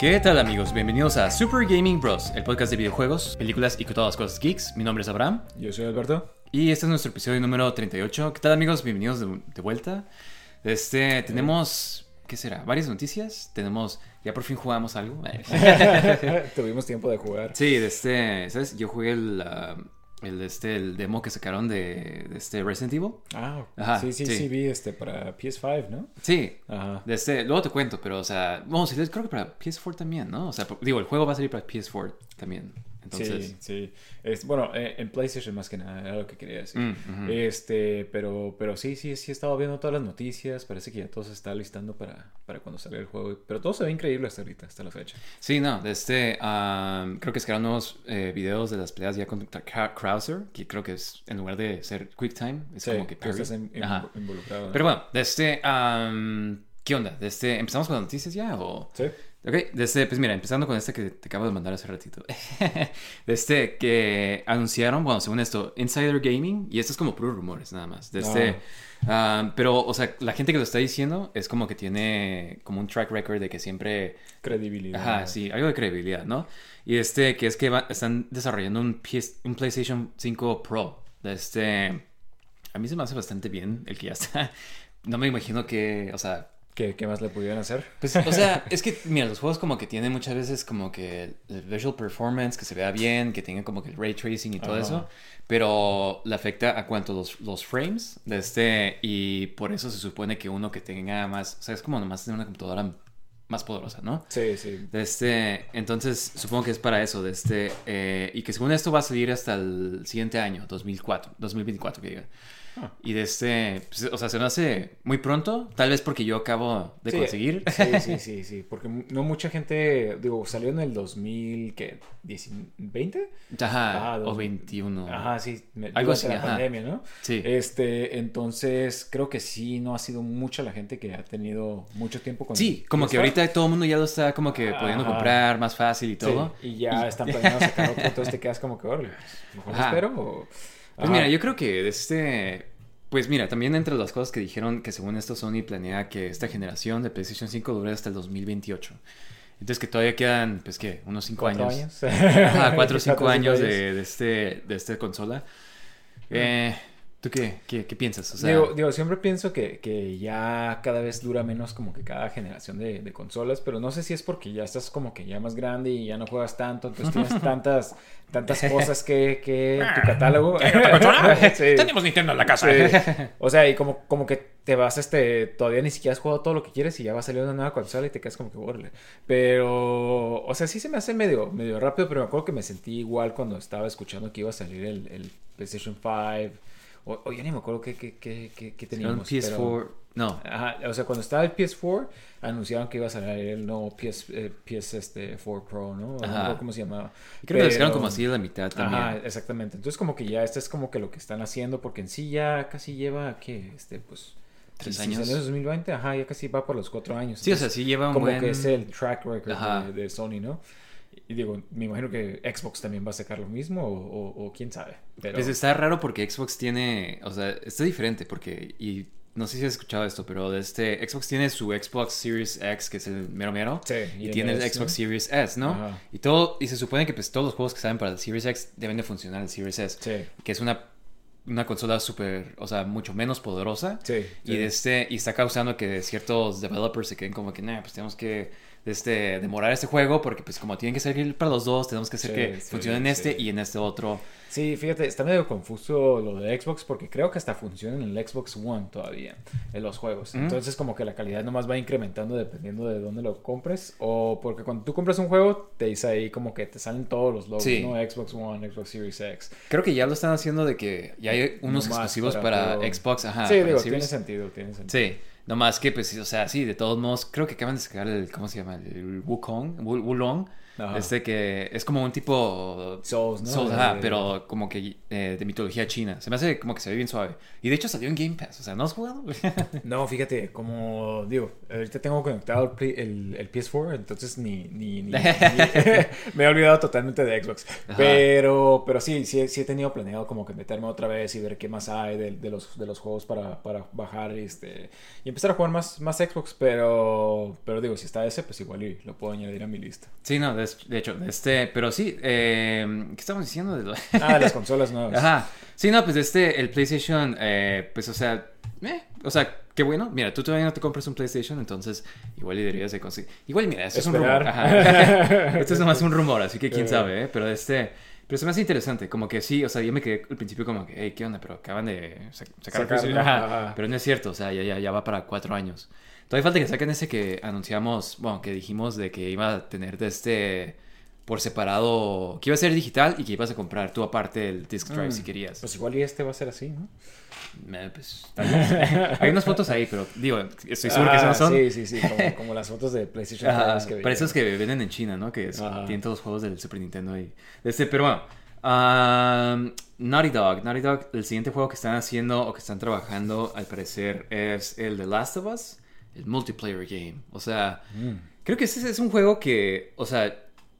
¿Qué tal amigos? Bienvenidos a Super Gaming Bros, el podcast de videojuegos, películas y todas las cosas geeks. Mi nombre es Abraham Yo soy Alberto. y este es nuestro episodio número 38. ¿Qué tal amigos? Bienvenidos de, de vuelta. Este, tenemos, ¿qué será? Varias noticias. Tenemos, ya por fin jugamos algo. Tuvimos tiempo de jugar. sí, este, ¿sabes? Yo jugué el, el, este, el demo que sacaron de, de este Resident Evil. Ah, Ajá, sí, sí, sí. sí, vi este para PS5, ¿no? Sí, Ajá. de este, luego te cuento, pero o sea, vamos, creo que para PS4 también, ¿no? O sea, digo, el juego va a salir para PS4 también. Entonces, Sí, sí. Es, bueno, eh, en PlayStation más que nada, era lo que quería decir. Mm. Este, pero, pero sí, sí, sí he estado viendo todas las noticias. Parece que ya todo se está listando para, para cuando salga el juego. Pero todo se ve increíble hasta ahorita, hasta la fecha. Sí, no, de este, am, creo que sacaron nuevos eh, videos de las peleas ya Ka- Krauser, que creo que es, en lugar de ser QuickTime, es Sí, como que parry. estás Ajá. involucrado. ¿no? Pero bueno, de este, am, ¿qué onda? De este, ¿empezamos con las noticias ya o...? Sí. Ok, de este, pues mira, empezando con este que te acabo de mandar hace ratito. este que anunciaron, bueno, según esto, Insider Gaming, y esto es como puros rumores nada más. De este, ah, pero, o sea, la gente que lo está diciendo es como que tiene como un track record de que siempre Credibilidad. Ajá, sí, algo de credibilidad, ¿no? Y este, que es que va- están desarrollando un, PS un PlayStation 5 Pro. Este, a mí se me hace bastante bien el que ya está. No me imagino que, o sea, ¿Qué, ¿Qué más le pudieran hacer? pues, o sea, es que, mira, los juegos como que tienen muchas veces como que el visual performance, que se vea bien, que tenga como que el ray tracing y todo eso, pero le afecta a cuanto los, los frames de este, y por eso se supone que uno que tenga más, o sea, es como nomás tener una computadora más poderosa, ¿no? Sí, sí. De este, entonces supongo que es para eso, de este, eh, y que según esto va a salir hasta el siguiente año, 2004, 2024 que diga. Y de este, pues, o sea, se me hace muy pronto, tal vez porque yo acabo de Sí, conseguir. Sí, sí, sí, sí. Porque no mucha gente, digo, salió en el 2000, ¿qué? ¿20? Ajá, Ah, o dos- 21. Ajá, sí. me- Algo así, la ajá. pandemia, ¿no? Sí. Este, entonces creo que sí, no ha sido mucha la gente que ha tenido mucho tiempo con Sí, como que PS5. ahorita todo el mundo ya lo está como que pudiendo Ajá. comprar más fácil y Sí, todo. y ya están planeando sacar otro, entonces te quedas como que, órale, mejor Ajá. espero o... Pues mira, yo creo que de este. Pues mira, también entre las cosas que dijeron que según esto Sony planea que esta generación de PlayStation 5 dure hasta el 2028. Entonces que todavía quedan, pues qué, unos 5 ¿Cuatro años. años? Ajá, 4 o 5 Cuatro o años de, de este, de esta consola. Eh, ¿Tú qué, qué, qué piensas? O sea, digo, digo, siempre pienso que, que ya cada vez dura menos como que cada generación de, de consolas, pero no sé si es porque ya estás como que ya más grande y ya no juegas tanto, entonces tienes tantas, tantas cosas que, que tu catálogo. Sí. tenemos Nintendo en la casa. Sí. O sea, y como, como que te vas, este, todavía ni siquiera has jugado todo lo que quieres y ya va a salir una nueva consola y te quedas como que, órale. Pero, o sea, sí se me hace medio, medio rápido, pero me acuerdo que me sentí igual cuando estaba escuchando que iba a salir el, el PlayStation 5. O, o ya ni me acuerdo qué, qué, qué, qué, qué Era un teníamos. PS4. pero- No. Ajá, o sea, cuando estaba el PS4, anunciaron que iba a salir el nuevo PS, eh, PS este, 4 Pro, ¿no? No Ajá. acuerdo cómo se llamaba. Creo que lo Pero- como así de la mitad también. Ajá, exactamente. Entonces como que ya este es como que lo que están haciendo porque en sí ya casi lleva, ¿qué? Este, pues... ¿Tres años? Si salió en 2020, ajá, ya casi va por los cuatro años. Sí, o sea, Entonces, sí lleva un como buen... que es el track record de, de Sony, ¿no? Y digo, me imagino que Xbox también va a sacar lo mismo o, o- o quién sabe. Pero... Pues está raro porque Xbox tiene, o sea, está diferente porque, y no sé si has escuchado esto, pero este, Xbox tiene su Xbox Series X, que es el mero mero, Sí, y, tiene el Xbox ¿no? Series S, ¿no? Ajá. Y todo, y se supone que pues todos los juegos que salen para el Series X deben de funcionar en el Series S, Sí, que es una, una consola súper, o sea, mucho menos poderosa. sí. Y, este, y está causando que ciertos developers se queden como que, nah, pues tenemos que este, demorar este juego porque pues como tienen que salir para los dos, tenemos que hacer Sí, que sí, funcione en este sí. y en este otro. Sí, fíjate, está medio confuso lo de Xbox porque creo que hasta funciona en el Xbox One todavía, en los juegos. Entonces como que la calidad nomás va incrementando dependiendo de dónde lo compres. O porque cuando tú compras un juego, te dice ahí como que te salen todos los logos. ¿no? Xbox One, Xbox Series X. Creo que ya lo están haciendo de que ya hay unos Nomás exclusivos para Xbox, ajá. sí, digo, tiene sentido, tiene sentido. Sí, nomás que pues, o sea, sí, de todos modos, creo que acaban de sacar el, ¿cómo se llama? El Wukong, Wu- Wulong, Este que es como un tipo... Souls, ¿no? Souls, ajá, pero como que eh, de mitología china. Se me hace como que se ve bien suave. Y de hecho salió en Game Pass, o sea, ¿no has jugado? no, fíjate, como digo, ahorita tengo conectado el, el, PS4, entonces ni... ni, ni, me he olvidado totalmente de Xbox. Pero, pero sí, sí, sí he tenido planeado como que meterme otra vez y ver qué más hay de, de los, de los juegos para, para bajar este, y empezar a jugar más, más Xbox, pero, pero digo, si está ese, pues igual y lo puedo añadir a mi lista. Sí, no, de, hecho, este, pero sí, eh, ¿qué estamos diciendo? De ah, las consolas nuevas. Ajá. Sí, no, pues este, el PlayStation, eh, pues o sea, eh, o sea, qué bueno. Mira, tú todavía no te compras un PlayStation, entonces igual deberías de conseguir. Igual, mira, esto es un rumor. Ajá. esto es nomás un rumor, así que quién sabe, ¿eh? Pero este, pero se me hace interesante, como que sí, o sea, yo me quedé al principio como que, hey, ¿qué onda? Pero acaban de sacar, PlayStation. Ajá. Pero no es cierto, o sea, ya, ya, ya va para cuatro años. Todavía falta que saquen ese que anunciamos, bueno, que dijimos de que iba a tener de este por separado, que iba a ser digital y que ibas a comprar tú aparte el disc drive mm. si querías. Pues igual y este va a ser así, ¿no? Eh, pues, Hay unas fotos ahí, pero digo, estoy seguro que esas no son. Sí, sí, sí, como, las fotos de PlayStation que Para esos que venden en China, ¿no? Que tienen todos los juegos del Super Nintendo ahí. Este, pero bueno, um, Naughty Dog. Naughty Dog, el siguiente juego que están haciendo o que están trabajando, al parecer, es el The Last of Us el multiplayer game. O sea, mm. creo que ese es un juego que, o sea,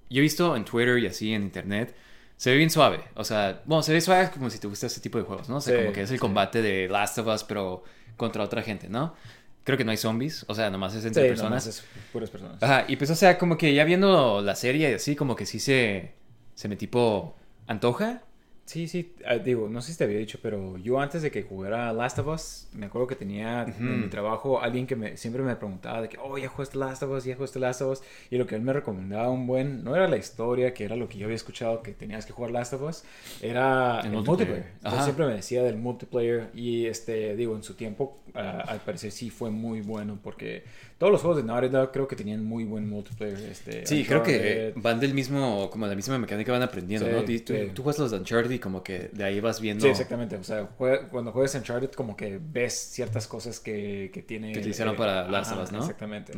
yo he visto en Twitter y así en internet, se ve bien suave. O sea, bueno, se ve suave como si te gusta ese tipo de juegos, ¿no? O sea, como que es el combate de Last of Us, pero contra otra gente, ¿no? Creo que no hay zombies, o sea, nomás es entre personas. Es puras personas. Ajá, y pues, o sea, como que ya viendo la serie y así, como que sí se, se me tipo antoja. Sí, sí, ah, digo, no sé si te había dicho, pero yo antes de que jugara Last of Us, me acuerdo que tenía en mi trabajo alguien que me, siempre me preguntaba de que, oh, ya jugaste Last of Us, ya jugaste Last of Us, y lo que él me recomendaba un buen, no era la historia, que era lo que yo había escuchado que tenías que jugar Last of Us, era el, multiplayer. siempre me decía del multiplayer, y este, digo, en su tiempo, ah, al parecer sí fue muy bueno, porque todos los juegos de Naughty Dog creo que tenían muy buen multiplayer. Este, sí, creo que van del mismo, como la misma mecánica van aprendiendo, ¿no? Tú, tú, juegas los Uncharted como que de ahí vas viendo. Sí, exactamente. O sea, cuando juegas Uncharted como que ves ciertas cosas que, que tiene... Que te hicieron para las ¿no? Exactamente.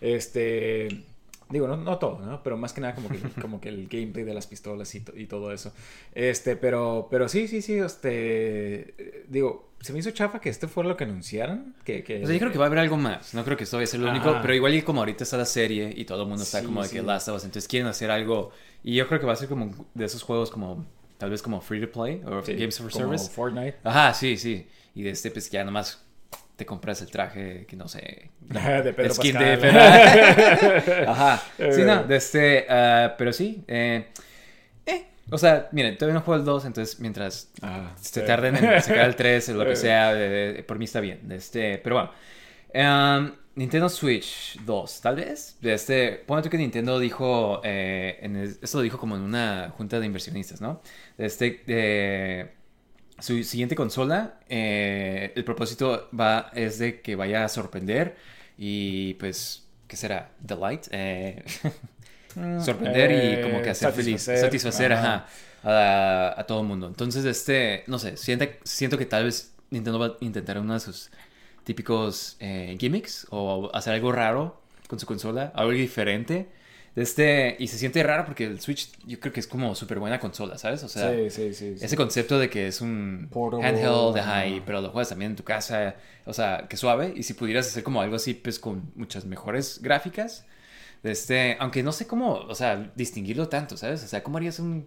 Este... Digo, no, no todo, ¿no? Pero más que nada como que, como que el gameplay de las pistolas y, y, todo eso. Este, pero, pero sí, sí, sí, este... Digo, se me hizo chafa que este fuera lo que anunciaron. Que, que... O sea, yo creo que va a haber algo más. No creo que esto vaya a ser lo único. Pero igual y como ahorita está la serie y todo el mundo está como de que Last of Us, entonces quieren hacer algo. Y yo creo que va a ser como de esos juegos como, tal vez como free to play o games for como service. Fortnite. Ajá, sí, sí. Y de este pues ya nomás te compras el traje que no sé. de Pedro skin de Ajá. Sí, no, de este. Uh, pero sí. Eh, o sea, miren, todavía no juego el 2, entonces mientras ah, se tarden en sacar el 3 o lo que sea, por mí está bien. Este, pero bueno. Em, Nintendo Switch 2, tal vez. Este, ponte que Nintendo dijo, eh, en esto lo dijo como en una junta de inversionistas, ¿no? Este, su siguiente consola, eh, el propósito va, es de que vaya a sorprender y pues, ¿qué será? Delight. Eh, sorprender y como que hacer feliz, satisfacer a, todo el mundo. Entonces, este, no sé, siento, siento que tal vez Nintendo va a intentar uno de sus típicos eh, gimmicks o hacer algo raro con su consola, algo diferente. Este, y se siente raro porque el Switch yo creo que es como súper buena consola, ¿sabes? O sea, ese concepto de que es un handheld, de pero lo juegas también en tu casa, o sea, que suave. Y si pudieras hacer como algo así, pues con muchas mejores gráficas, este, aunque no sé cómo, o sea, distinguirlo tanto, ¿sabes? O sea, ¿cómo harías un,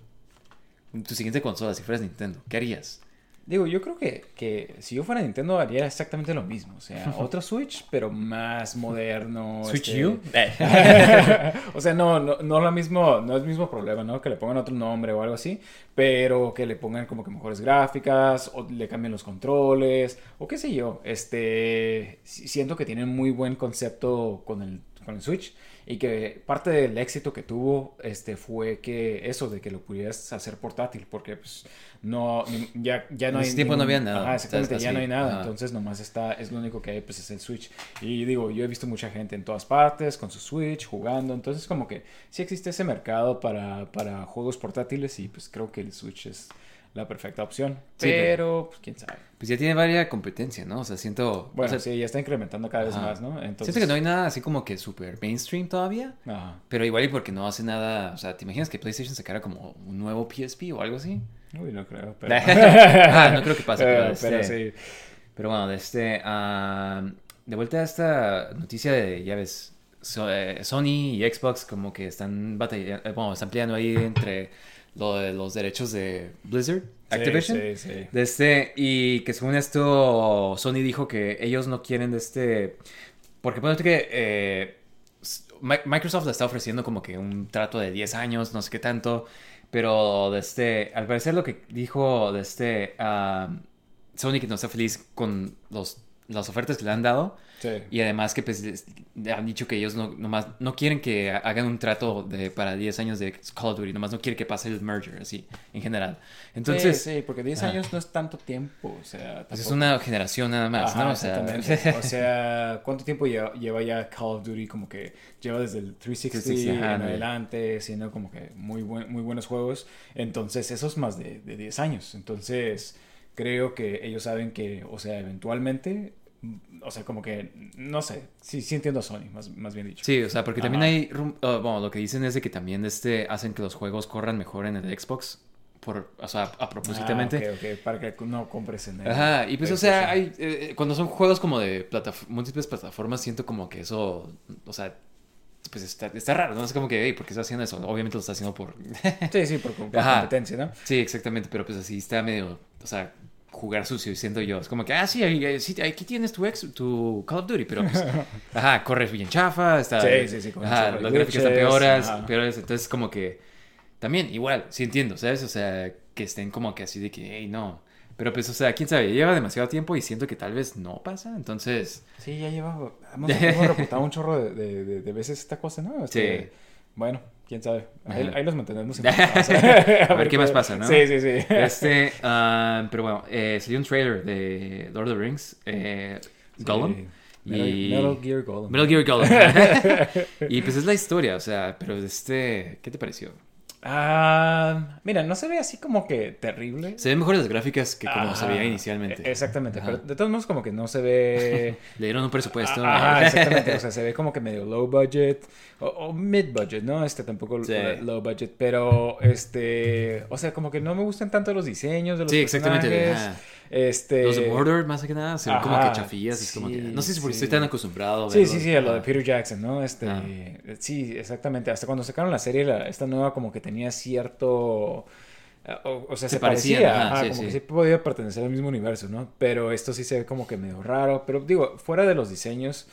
tu siguiente consola si fueras Nintendo? ¿Qué harías? Digo, yo creo que, que, si yo fuera Nintendo haría exactamente lo mismo. O sea, otro Switch, pero más moderno. ¿Switch este, U? o sea, no, no, no, lo mismo, no es el mismo problema, ¿no? Que le pongan otro nombre o algo así, pero que le pongan como que mejores gráficas, o le cambien los controles, o qué sé yo. Este, siento que tienen muy buen concepto con el, con el Switch y que parte del éxito que tuvo este fue que eso de que lo pudieras hacer portátil porque pues no ya, ya no hay tiempo no había nada exactamente ya no hay nada entonces nomás está es lo único que hay pues es el Switch. Y digo yo he visto mucha gente en todas partes con su Switch jugando entonces como que sí existe ese mercado para, para juegos portátiles y pues creo que el Switch es la perfecta opción. Sí, pero, pues quién sabe. Pues ya tiene varias competencia, ¿no? O sea, siento... Bueno, o sea, sí, ya está incrementando cada vez Ajá. más, ¿no? Entonces, Siento que no hay nada así como que súper mainstream todavía. Ajá. Pero igual y porque no hace nada... O sea, ¿te imaginas que PlayStation sacara como un nuevo PSP o algo así? Uy, no creo, pero... ah, no creo que pase, pero, Eh, este- pero sí. Pero bueno, de este... ah, de vuelta a esta noticia de, ya ves, eh, Sony y Xbox como que están batallando... bueno, están peleando ahí entre lo de los derechos de Blizzard, Activision. Sí, sí, sí. De este, y que según esto, Sony dijo que ellos no quieren de este. Porque ponte que eh, Microsoft le está ofreciendo como que un trato de 10 años, no sé qué tanto. Pero de este, al parecer lo que dijo de este ah, Sony que no está feliz con los, las ofertas que le han dado. Sí. Y además que pues han dicho que ellos no, nomás, no quieren que ha- hagan un trato de, para 10 años de Call of Duty, nomás no quieren que pase el merger, así, en general. Entonces, sí, sí, porque 10 ajá. años no es tanto tiempo, o sea... pues es una generación nada más, Ajá, ¿no? O sea. O sea, ¿cuánto tiempo lleva, lleva ya Call of Duty? Como que lleva desde el 360 360, ajá, en de- adelante, siendo como que muy, buen- muy buenos juegos. Entonces, eso es más de, de 10 años. Entonces, creo que ellos saben que, o sea, eventualmente, o sea, como que, no sé, sí, sí entiendo a Sony, más, más bien dicho. sí, o sea, porque también Ajá. hay, uh, bueno, lo que dicen es de que también este, hacen que los juegos corran mejor en el Xbox, por, o sea, a propósitamente. Ah, para que no compres en el Ajá, y pues, o sea, hay, eh, cuando son juegos como de plataf- múltiples plataformas, siento como que eso, o sea, pues está, está raro, ¿no? Es como que, hey, ¿por qué está haciendo eso? Obviamente lo está haciendo por... Sí, sí, por, competencia, ¿no? sí, exactamente, pero pues así está medio, o sea, jugar sucio, siento yo. Es como que, ah, sí, aquí tienes tu, ex, tu Call of Duty, pero pues, ajá, corres bien chafa, está... Sí, sí, sí, Ajá, las gráficas están peores, peores, entonces como que, también, igual, sí entiendo, ¿sabes? O sea, que estén como que así de que, hey, no... Pero pues, o sea, quién sabe, lleva demasiado tiempo y siento que tal vez no pasa, entonces... Sí, ya lleva. Hemos, hemos reportado un chorro de, de- de- de veces esta cosa, ¿no? Este, Sí. Bueno, quién sabe. Ahí, ahí los mantenemos. A informados. ver qué más pasa, ¿no? Sí, sí, sí. Este, ah, pero bueno, eh, salió un trailer de Lord of the Rings, eh, Gollum. Sí. Y- Metal, Metal Gear Gollum. Metal Gear Gollum. y pues es la historia, o sea, pero este, ¿qué te pareció? Ah, mira, no se ve así como que terrible. Se ven mejores las gráficas que como se Ajá. veía inicialmente. Exactamente, Ajá. pero de todos modos como que no se ve... Le dieron un presupuesto. Ajá, exactamente, o sea, se ve como que medio low budget o, o mid budget, ¿no? Este tampoco Sí. low budget, pero este, o sea, como que no me gustan tanto los diseños de los Sí, exactamente. ajá. Este Los de Mordor, más que nada, se ven como que chafillas. es como que, sí, no sé si porque sí. estoy tan acostumbrado. a Sí, sí, sí, a lo de. Peter Jackson, ¿no? Este, Ah. sí, exactamente. Hasta cuando sacaron la serie, la- esta nueva como que tenía cierto, o, o sea, Se parecía, ajá, sí, como sí. que sí podía pertenecer al mismo universo, ¿no? Pero esto sí se ve como que medio raro. Pero digo, fuera de los diseños,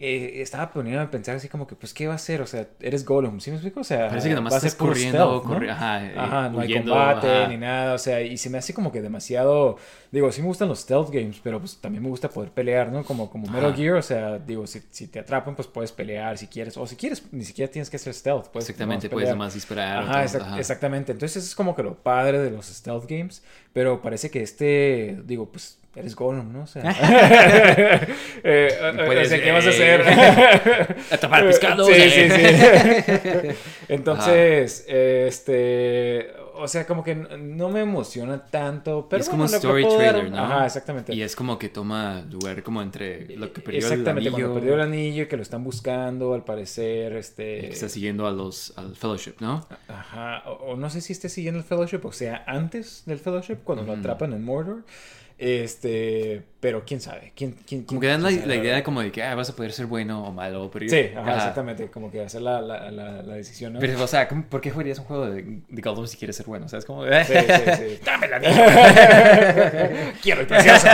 eh, estaba poniendo a pensar así como que, pues, ¿qué va a hacer? O sea, eres Gollum, ¿sí me explico? O sea, Parece que nomás va a ser estás corriendo, stealth, ¿no? corri- ajá, eh, Ajá, no hay huyendo, combate ajá. ni nada, o sea, y se me hace como que demasiado, digo, sí me gustan los stealth games, pero pues también me gusta poder pelear, ¿no? Como, como Metal. Gear, o sea, digo, si, si te atrapan, pues puedes pelear si quieres, o si quieres, ni siquiera tienes que hacer stealth, puedes Exactamente, puedes nomás disparar. Ajá, exact- ajá. exactamente, entonces es como que lo padre de los stealth games, pero parece que este, digo, pues eres Gollum, ¿no? O sea, eh, Puedes, o sea, ¿qué vas a hacer? Atrapar pescados. Sí, eh. sí, sí. Entonces, este, o sea, como que no me emociona tanto, pero es como bueno, le story dar- trailer, ¿no? Ajá, exactamente. Y es como que toma lugar como entre lo que perdió exactamente, el cuando anillo perdió el anillo y que lo están buscando, al parecer, y este... que está siguiendo a los, al Fellowship, ¿no? Ajá, o, o no sé si esté siguiendo el Fellowship, o sea, antes del Fellowship, cuando lo atrapan en Mordor. Este, pero quién sabe, quién, quién, Como quién- que dan la, la idea verdad? como de que ah, vas a poder ser bueno o malo. Pero Sí, ajá, exactamente, como que hacer la, la, la, decisión, ¿no? Pero, o sea, ¿cómo- ¿por qué jugarías un juego de, de Gollum si quieres ser bueno? O sea, es como... Sí, sí, sí. ¡Dame la Quiero el precioso.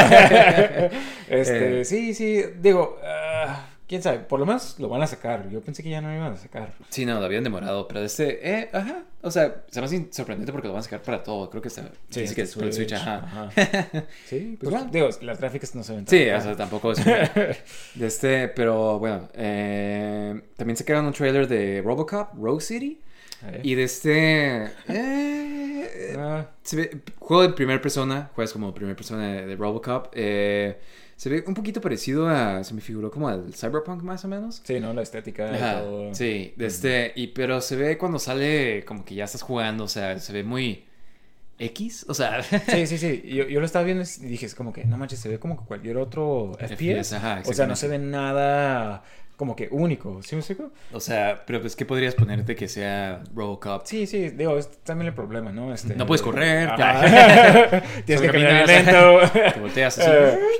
este, Eh. sí, sí, digo, ah, quién sabe, por lo menos lo van a sacar. Yo pensé que ya no lo iban a sacar. Sí, no, lo habían demorado, pero este, eh, ajá, o sea, se me hace sorprendente porque lo van a sacar para todo, creo que está, sí, dice que es el Switch, ajá. Sí, Pues bueno. digo, las gráficas no se ven tan Sí, o sea, tampoco es... de este, pero bueno, eh, también sacaron un trailer de Robocop, Rogue City, y de este... eh, ah, se ve, juego de primera persona, juegas como primera persona de, de Robocop, eh, se ve un poquito parecido a, se me figuró como al Cyberpunk más o menos. sí, ¿no? La estética Ajá, todo. sí, de este, y pero se ve cuando sale como que ya estás jugando, o sea, se ve muy, X, o sea... Sí, sí, sí. Yo, yo lo estaba viendo y dije, es como que, no manches, se ve como que cualquier otro FPS. ajá, o sea, no se ve nada como que único. ¿Sí me explico? O sea, pero pues, ¿qué podrías ponerte que sea Robocop? Sí, sí, digo, es también el problema, ¿no? Este, No puedes correr. Tienes que caminar lento. Te volteas así.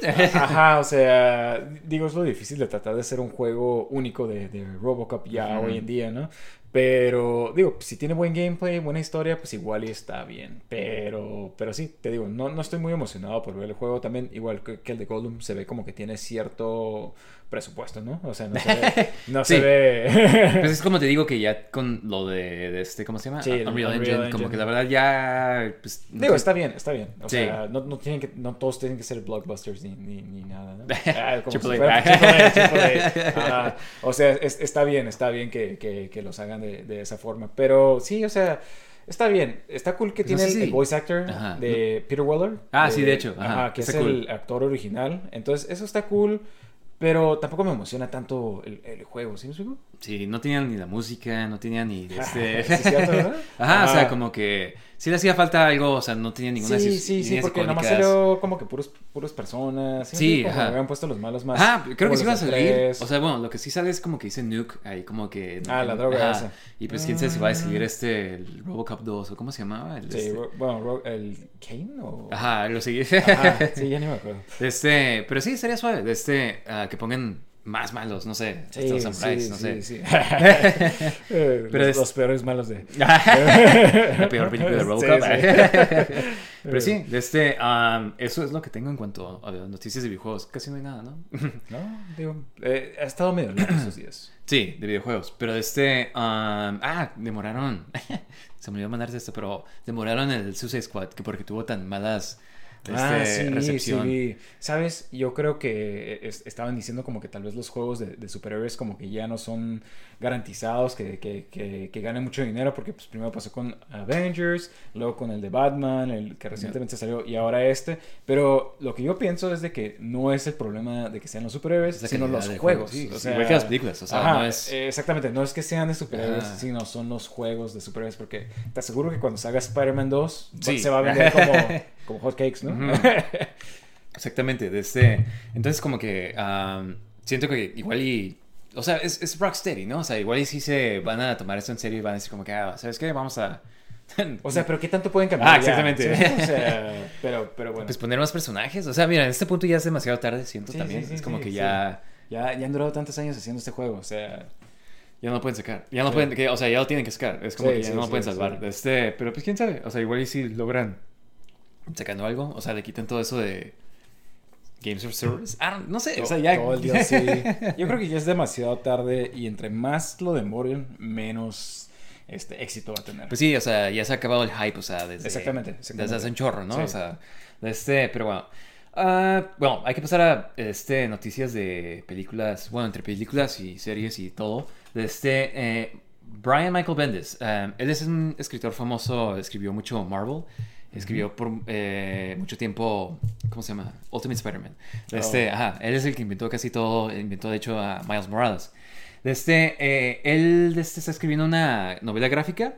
Eh, Ajá, o sea, digo, es lo difícil de tratar de hacer un juego único de, de Robocop ya hoy en día, ¿no? Pero, digo, si tiene buen gameplay, buena historia, pues igual y está bien. Pero, pero sí, te digo, no, no estoy muy emocionado por ver el juego. También, igual que, que el de Gollum, se ve como que tiene cierto presupuesto, ¿no? O sea, no se ve... No Sí. se ve... Pues es como te digo que ya con lo de, de este, ¿cómo se llama? Sí, el Unreal, Unreal Engine, Engine. como que la verdad ya... Pues, no Digo, está bien, está bien. O Sí. sea, no, no, tienen que, no todos tienen que ser blockbusters ni, ni, ni nada, ¿no? Ah, como si fuera. O sea, es- está bien, está bien que, que, que los hagan de, de esa forma. Pero sí, o sea, está bien. Está cool que Pues no tiene el, si- el voice actor Ajá. de Peter Weller. Ah, sí, de hecho. Ajá, que es está el cool. actor original. Entonces, eso está cool. Pero tampoco me emociona tanto el, el juego, ¿sí me explico? Sí, no tenían ni la música, no tenían ni este... Sí, cierto, ¿verdad? Ajá, o sea, Ajá. como que sí le hacía falta algo, o sea, no tenía ninguna Sí, sí, sí, porque nomás salió como que puros, puros personas. Sí, Sí, ajá. habían puesto los malos más. Ah, creo que sí iba a salir. tres. O sea, bueno, lo que sí sale es como que dice Nuke ahí, como que. Ah, la droga Ajá. esa. Y pues quién sabe si va a salir Ah. este, el Robocop 2 o cómo se llamaba. El, Sí, este- bueno, el Kane o. Ajá, lo seguí. Ajá, sí, ya ni me acuerdo. Este, pero sí, sería suave. de Este, ah, que pongan más malos, no sé. Sí, estos sí, samuráis, sí, no sé. sí. Eh, Pero los, es- los peores malos de. la peor película de Robocop. Pero sí, de este, am, eso es lo que tengo en cuanto a noticias de videojuegos. Casi no hay nada, ¿no? No, digo, eh, ha estado medio lento estos días. Sí, de videojuegos. Pero de este. um, ah, demoraron. se me olvidó mandarte esto, pero demoraron el Suicide Squad que porque tuvo tan malas este, ah, sí, recepción. sí. vi. Sabes, yo creo que es- estaban diciendo como que tal vez los juegos de, de superhéroes como que ya no son garantizados, que, que, que, que ganen mucho dinero, porque pues primero pasó con Avengers, luego con el de Batman, el que recientemente salió, y ahora este. Pero lo que yo pienso es de que no es el problema de que sean los superhéroes, Es sino los juegos. juego, sí, o sí, sea, igual que las películas, o sea, ajá, no es- exactamente, no es que sean de superhéroes, sino son los juegos de superhéroes, porque te aseguro que cuando salga Spider-Man 2 va- Sí. se va a vender como, como hotcakes, ¿no? Exactamente, de este. Entonces, como que am, siento que igual y. O sea, es, es Rocksteady, ¿no? O sea, igual y sí se van a tomar esto en serio y van a decir, como que, ah, ¿sabes qué? Vamos a. O sea, pero ¿qué tanto pueden cambiar? Ah, ya? exactamente. ¿Sí? O sea, pero, pero bueno. Pues poner más personajes. O sea, mira, en este punto ya es demasiado tarde, siento Sí, también. sí, sí, es como que ya. ya, ya han durado tantos años haciendo este juego. O sea, Ya no lo pueden sacar. Ya no pueden, que, o sea, ya lo tienen que sacar. Es como que ya no lo pueden salvar. Este, pero pues quién sabe. O sea, igual y si logran sacando algo. O sea, le quiten todo eso de Games of Service. Ah, no sé. O sea, ya. todo el día sí. Yo creo que ya es demasiado tarde y entre más lo demoren, menos este éxito va a tener. Pues sí, o sea, ya se ha acabado el hype, o sea, desde, Exactamente, exactamente. desde hace un chorro, ¿no? Sí. O sea, este, pero bueno. Ah, bueno, hay que pasar a este, noticias de películas, bueno, entre películas y series y todo. Este, eh, Brian Michael Bendis, eh, él es un escritor famoso, escribió mucho Marvel, escribió por eh, mucho tiempo, ¿cómo se llama? Ultimate Spider-Man. De Este, Oh. ajá, él es el que inventó casi todo, inventó de hecho a Miles Morales. Este, eh, él este, está escribiendo una novela gráfica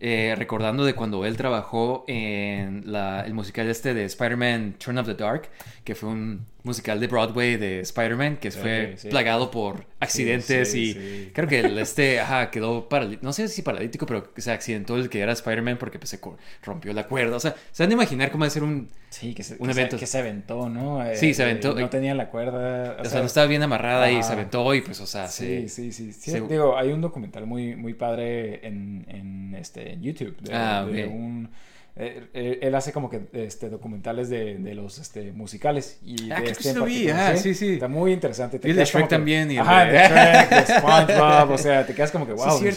eh, recordando de cuando él trabajó en la- el musical este de Spider-Man Turn of the Dark, que fue un musical de Broadway de Spider-Man que fue sí. plagado por accidentes sí, y creo que el este ajá, quedó paralítico, no sé si paralítico, pero se accidentó el que era Spider-Man porque pues, se rompió la cuerda. O sea, se van a imaginar cómo va a ser un... Sí, que se, Un que se- evento. que se aventó, ¿no? Eh, Sí, se aventó. eh, No tenía la cuerda. O sea, no estaba bien amarrada y se aventó y pues, o sea, Sí, sí, sí. sí. Digo, hay un documental muy, muy padre en, en, este, en YouTube de, Ah, de un... eh, eh, él hace como que este, documentales de, de los este, musicales. Y Ah, de que este sí en vi, ah, sí, sí. Está muy interesante. Te Y el de Shrek que- también, y el Ajá, de- Shrek, de SpongeBob. O sea, te quedas como que, wow, Sí,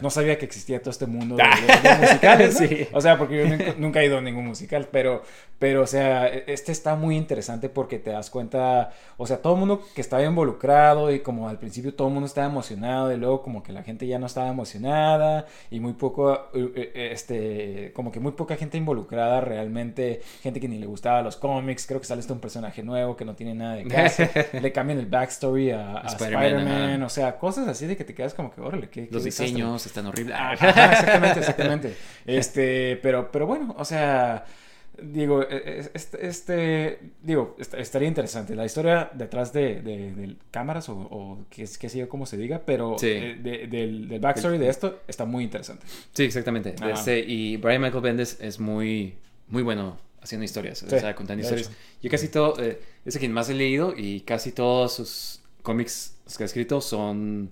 no sabía que existía todo este mundo de, de- de musicales. ¿no? Sí. O sea, porque yo nunca, nunca he ido a ningún musical, pero, pero, o sea, este está muy interesante porque te das cuenta, o sea, todo el mundo que estaba involucrado y como al principio todo el mundo estaba emocionado y luego como que la gente ya no estaba emocionada y muy poco, eh, eh, este, como que muy poca gente involucrada realmente, gente que ni le gustaba los cómics, creo que sale este un personaje nuevo que no tiene nada de caso, le cambian el backstory a, a Spider-Man, o sea, cosas así de que te quedas como que, órale, qué, Los diseños están horribles. exactamente, exactamente. Este, pero, pero bueno, o sea digo, e, e, este, este digo, estaría interesante. La historia detrás de, de, cámaras o, o que, que sé yo cómo se diga, pero de, del, del, backstory de esto está muy interesante. Sí, exactamente. Este, y Brian Michael Bendis es muy, muy bueno haciendo historias, o sea, contando historias. Yo casi todo, eh, es quien más he leído y casi todos sus cómics que ha escrito son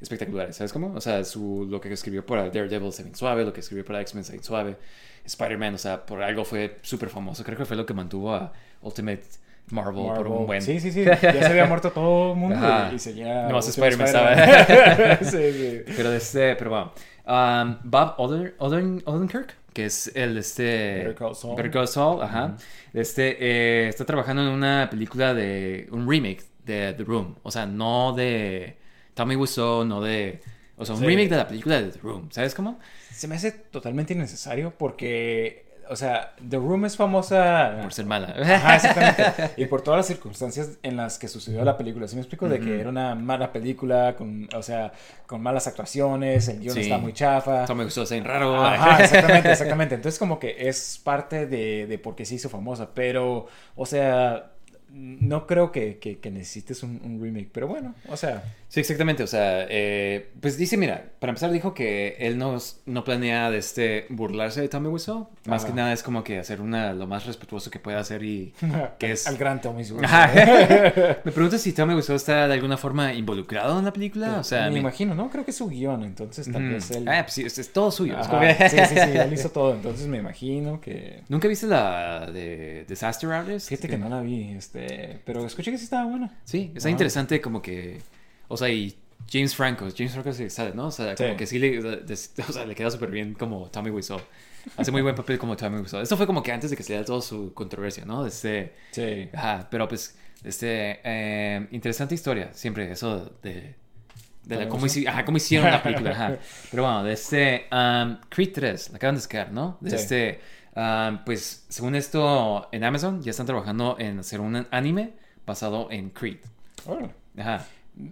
espectaculares, ¿sabes cómo? O sea, su, lo que escribió para Daredevil se suave, lo que escribió para X-Men se suave. Spider-Man, o sea, por algo fue súper famoso. Creo que fue lo que mantuvo a Ultimate Marvel, por un buen... Sí, sí, sí. Ya se había muerto todo el mundo y, seguía... No más Spider-Man estaba... sí, sí. Pero, este, pero bueno. Um, Bob Odenkirk, que es el este... Better Call Saul. ajá. Este, eh, está trabajando en una película de... Un remake de The Room. O sea, no de... Tommy Wiseau, no de... O sea, un remake de la película de The Room. ¿Sabes cómo? se me hace totalmente innecesario porque, o sea, The Room es famosa... Por ser mala. Ajá, exactamente. y por todas las circunstancias en las que sucedió la película. ¿Sí me explico? De que era una mala película, con, o sea, con malas actuaciones, el guion está muy chafa. Eso me gustó, ser raro. Ajá, exactamente, exactamente. Entonces como que es parte de, de por qué se hizo famosa. Pero, o sea no creo que, que, necesites un, remake, pero bueno, o sea. Sí, exactamente, o sea, eh, pues dice, mira, para empezar dijo que él no, no planea de este burlarse de Tommy Wiseau, más que nada es como que hacer una lo más respetuoso que pueda hacer y que es... Al gran Tommy Wiseau. me pregunto si Tommy Wiseau está de alguna forma involucrado en la película, o sea... Me, imagino, ¿no? Creo que es su guion, entonces tal vez él... Ah, pues sí, es, todo suyo. sí, sí, sí, él hizo todo, entonces me imagino que... ¿Nunca viste la de Disaster Artist? Fíjate que no la vi, este... Pero escuché que sí estaba buena. Sí, está interesante como que, o sea, y James Franco, James Franco sí sale, ¿no? O sea, como que sí le, o sea, le queda súper bien como Tommy Wiseau. Hace muy buen papel como Tommy Wiseau. Esto fue como que antes de que se diera toda su controversia, ¿no? Este, sí. Ajá, pero pues, este, eh, interesante historia, siempre eso de... De la, cómo, ajá, cómo, hicieron la película, ajá. Pero bueno, de este um, Creed 3, la acaban de sacar, ¿no? De este Ah, pues según esto, en Amazon ya están trabajando en hacer un anime basado en Creed. Ajá.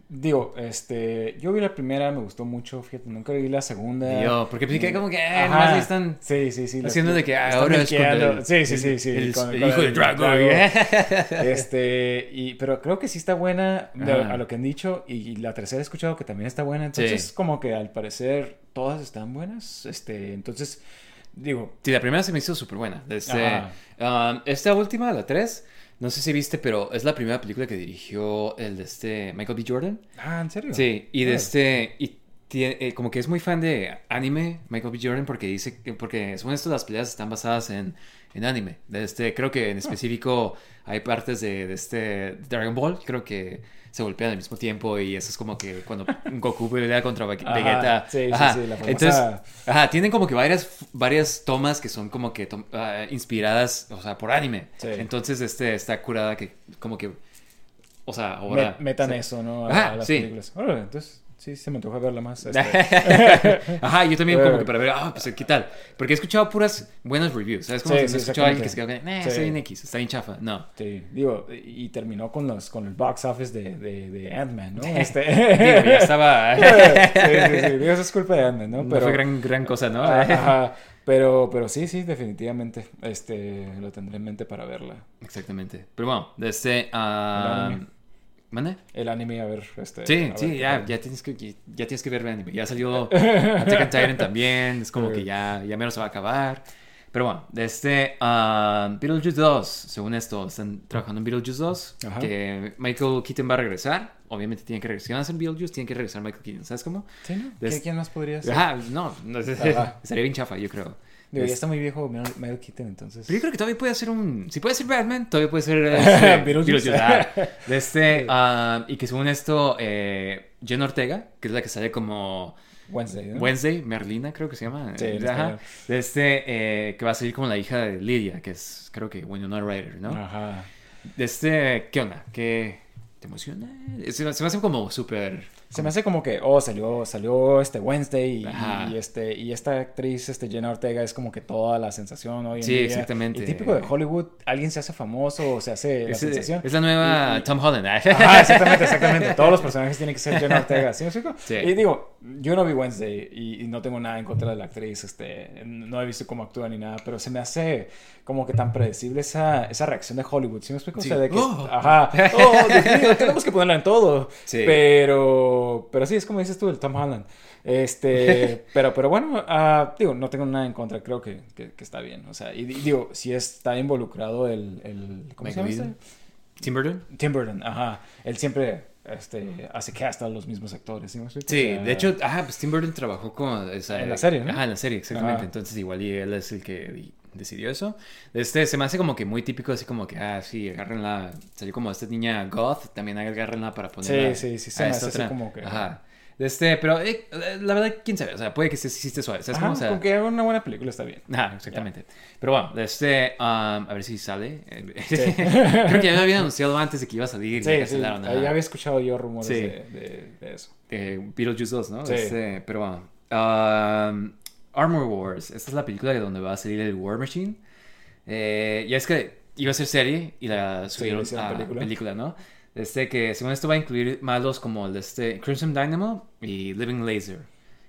Digo, este, yo vi la primera, me gustó mucho, fíjate, nunca vi la segunda. Yo, porque pensé como que eh, más están sí, sí, sí, haciendo de que ahora es con Sí, sí, sí, sí. El, hijo de Drago. este, y, pero creo que sí está buena a lo que han dicho y la tercera he escuchado que también está buena, entonces como que al parecer todas están buenas, este, entonces Digo. Sí, la primera se me hizo súper buena. Este, um, esta última, la 3, no sé si viste, pero es la primera película que dirigió el de este Michael B. Jordan. Ah, ¿en serio? Sí, y de este. Y tiene, eh, como que es muy fan de anime, Michael B. Jordan, porque dice que. Porque según esto, las peleas están basadas en, en anime. De este, creo que en ah. específico hay partes de, de este Dragon Ball, creo que se golpean al mismo tiempo y eso es como que cuando Goku pelea contra Vegeta. sí, sí, sí, la Entonces, ajá, tienen como que varias, varias tomas que son como que ah, inspiradas, o sea, por anime. Entonces, este, está curada que como que, o sea, ahora... metan eso, ¿no? A, las películas. entonces Sí, se me antoja verla más. Este. Ajá, yo también como que para ver, ah, pues qué tal. Porque he escuchado puras buenas reviews. ¿Sabes? Como sí, si sí, alguien que se quedó, eh, está bien X, está bien chafa. No. Sí, digo, y terminó con los con el box office de, de, de Ant-Man, ¿no? Este... digo, ya estaba. sí, sí, sí. Digo, eso es culpa de Ant-Man, ¿no? Pero... No fue gran, gran cosa, ¿no? Ajá. Pero, pero sí, sí, definitivamente. Este, lo tendré en mente para verla. Exactamente. Pero bueno, desde. Uh, ¿Mande? El anime, a ver. Este, sí, sí, ya, ya, tienes que, ya tienes que ver el anime. Ya salió Attack on Titan también. Es como que ya, ya menos se va a acabar. Pero bueno, este uh, Beetlejuice 2, según esto, están trabajando en Beetlejuice 2. Que Michael Keaton va a regresar. Obviamente tiene que regresar. Si van a hacer Beetlejuice, tiene que regresar Michael Keaton. ¿Sabes cómo? Sí, ¿no? ¿Quién más podría ser? Ajá, no, no estaría bien chafa, yo creo. Digo, ya está muy viejo Michael Keaton, entonces. Pero yo creo que todavía puede hacer un. Si puede ser Batman, todavía puede ser. Este, Beetlejuice. de este. Uh, y que según esto, eh, Jen Ortega, que es la que sale como. Wednesday, ¿no? Wednesday, Merlina, creo que se llama. Sí, Ajá. De este, eh, que va a salir como la hija de Lydia, que es, creo que Winona Ryder, ¿no? Ajá. De este, ¿qué onda? ¿Qué te emociona? Se, me hace como súper Se me hace como que, oh, salió, salió este Wednesday y, este, y esta actriz, este Jenna Ortega, es como que toda la sensación hoy en Sí, día. exactamente. Y típico de Hollywood, alguien se hace famoso o se hace la Es, sensación. es la nueva y- Tom Holland. Ajá, exactamente, exactamente. Todos los personajes tienen que ser Jenna Ortega, ¿sí me explico? Sí. Y digo, yo no vi Wednesday y, y no tengo nada en contra de la actriz, este, no he visto cómo actúa ni nada, pero se me hace como que tan predecible esa, esa reacción de Hollywood, ¿sí me explico? Sí. O sea, de que, Oh. ajá, oh, Dios mío, tenemos que ponerla en todo. Sí. Pero, pero sí, es como dices tú, el Tom Holland. Este, pero, pero bueno, ah, digo, no tengo nada en contra, creo que, que, que está bien. O sea, y, di- digo, si está involucrado el, el ¿cómo se llama este? Tim Burton. Tim Burton, ajá. Él siempre este, hace cast a los mismos actores, ¿sí me explico? Sí, O sea, de hecho, ah, pues Tim Burton trabajó con... o sea, En la serie, ¿no? Ajá, en la serie, exactamente. Ajá. Entonces igual y él es el que decidió eso. Este, se me hace como que muy típico, así como que, ah, sí, agárrenla. Salió como esta niña goth, también agárrenla para ponerla. Sí, sí, sí, se me hace así como que- Ajé. Este, pero eh, la verdad, quién sabe, o sea, puede que sí, sí esté suave, ¿sabes Ajá, cómo? O sea, con que haga una buena película está bien. Ajá, exactamente. Pero bueno, este, um, a ver si sale. Sí. Creo que ya me habían anunciado antes de que iba a salir y Sí, sí, cancelaron. ajá. ya había escuchado yo rumores Sí. de, de- de eso. eh, Beetlejuice 2, ¿no? Sí. Este, pero bueno. Um, Armor Wars. Esta es la película de donde va a salir el War Machine. Eh, ya es que iba a ser serie y la subieron hicieron a película. película. ¿no? Este que según esto va a incluir malos como el de este Crimson Dynamo y Living Laser.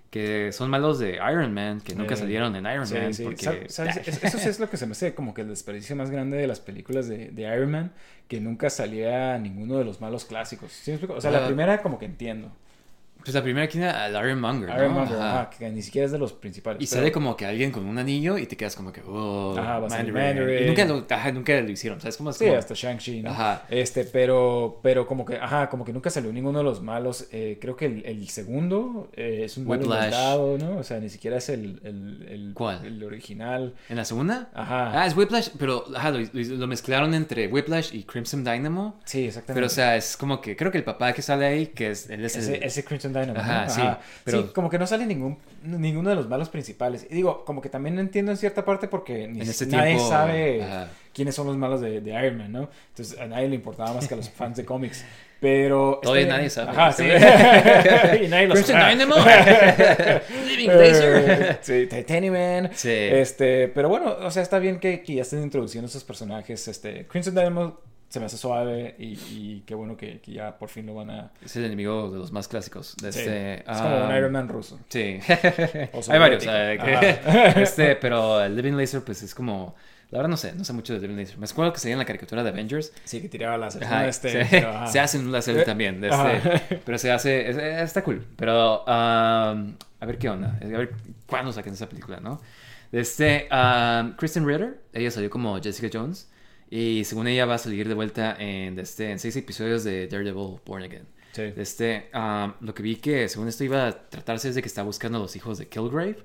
Que son malos de Iron Man, que nunca Eh, salieron en Iron Sí, Man. sí. Porque... ¿Sabes? ¿Sabes? Es- Eso sí es lo que se me hace como que el desperdicio más grande de las películas de, de Iron Man, que nunca salía ninguno de los malos clásicos. ¿Sí me explico? O sea, la Ah. primera como que entiendo. Pues la primera que era el Iron Monger, ¿no? Iron Man, Ajá. ajá, que ni siquiera es de los principales. Y pero- sale como que alguien con un anillo y te quedas como que, oh, Ajá, Mandarin. Mandarin. Y nunca lo, ajá, nunca lo hicieron, ¿sabes cómo es? Sí, como- hasta Shang-Chi, ¿no? Ajá. Este, pero, pero como que, ajá, como que nunca salió ninguno de los malos. Eh, creo que el, el segundo eh, es un malo inventado, ¿no? O sea, ni siquiera es el, el, el, ¿Cuál? el original. ¿En la segunda? Ajá. Ah, es Whiplash, pero ajá, lo, lo- mezclaron entre Whiplash y Crimson Dynamo. Sí, exactamente. Pero, o sea, es como que creo que el papá que sale ahí, que es, él es el- Ese, ese Crimson Dynamo. ¿no? Ajá, sí, pero- Sí, como que no sale ningún, ninguno de los malos principales. Y digo, como que también entiendo en cierta parte porque ni nadie tiempo, sabe ajá. quiénes son los malos de, de Iron Man, ¿no? Entonces a nadie le importaba más que a los fans de cómics. Pero... Todavía nadie sabe. Ajá, sí. y nadie lo Crimson sabe. Dynamo. Living Laser. Eh, sí, Titanium Man. Sí. Este, pero bueno, o sea, está bien que, que ya estén introduciendo esos personajes. Este, Crimson Dynamo se me hace suave y, y qué bueno que, que ya por fin lo van a... Es el enemigo de los más clásicos. De Sí, este, es como un ah, Iron Man ruso. Sí. Hay varios. eh, que- este, pero el Living Laser, pues es como. La verdad no sé, no sé mucho de Living Laser. Me acuerdo que salía en la caricatura de Avengers. Sí, que tiraba las Ajá, este, se, pero, ajá. se hace en la serie Eh, también. de este, pero se hace. es- es- está cool. Pero. um, a ver qué onda. A ver cuándo saquen esa película, ¿no? De este. um, Kristen Ritter. Ella salió como Jessica Jones. Y según ella va a salir de vuelta en, este, en seis episodios de Daredevil Born Again. Sí. Este, um, lo que vi que según esto iba a tratarse es de que está buscando a los hijos de Kilgrave.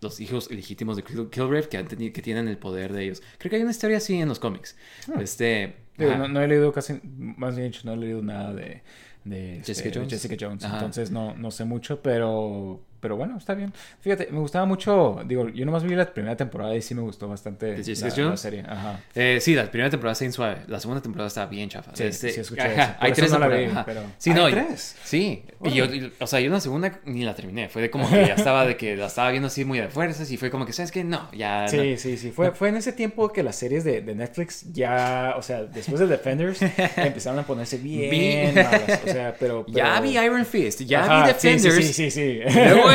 Los hijos legítimos de Kilgrave que, han que tienen el poder de ellos. Creo que hay una historia así en los cómics. Este, Digo, ajá. no, no he leído casi, más bien dicho, no he leído nada de, de este, Jessica Jones. Jessica Jones. Entonces no, no sé mucho, pero, pero bueno, está bien. Fíjate, me gustaba mucho, digo, yo nomás vi la primera temporada y sí me gustó bastante ¿De Jessica la, la serie. Ajá. Eh, sí, la primera temporada está bien suave. La segunda temporada está bien chafa. Sí, Este, sí, escuché ajá, eso. Hay eso tres no la temporadas. vi, pero- Sí, ¿Hay no. tres? Sí. Y yo, y- o sea, yo una segunda ni la terminé. Fue de como que ya estaba de que la estaba viendo así muy de fuerzas y fue como que, ¿sabes qué? No, ya. no. Sí, sí, sí. Fue, fue en ese tiempo que las series de, de Netflix ya, o sea, después de Defenders, empezaron a ponerse bien Vi- malas. O sea, pero. Ya pero- vi Iron Fist, ya Ajá, vi sí, Defenders. Sí, sí, sí. sí. Luego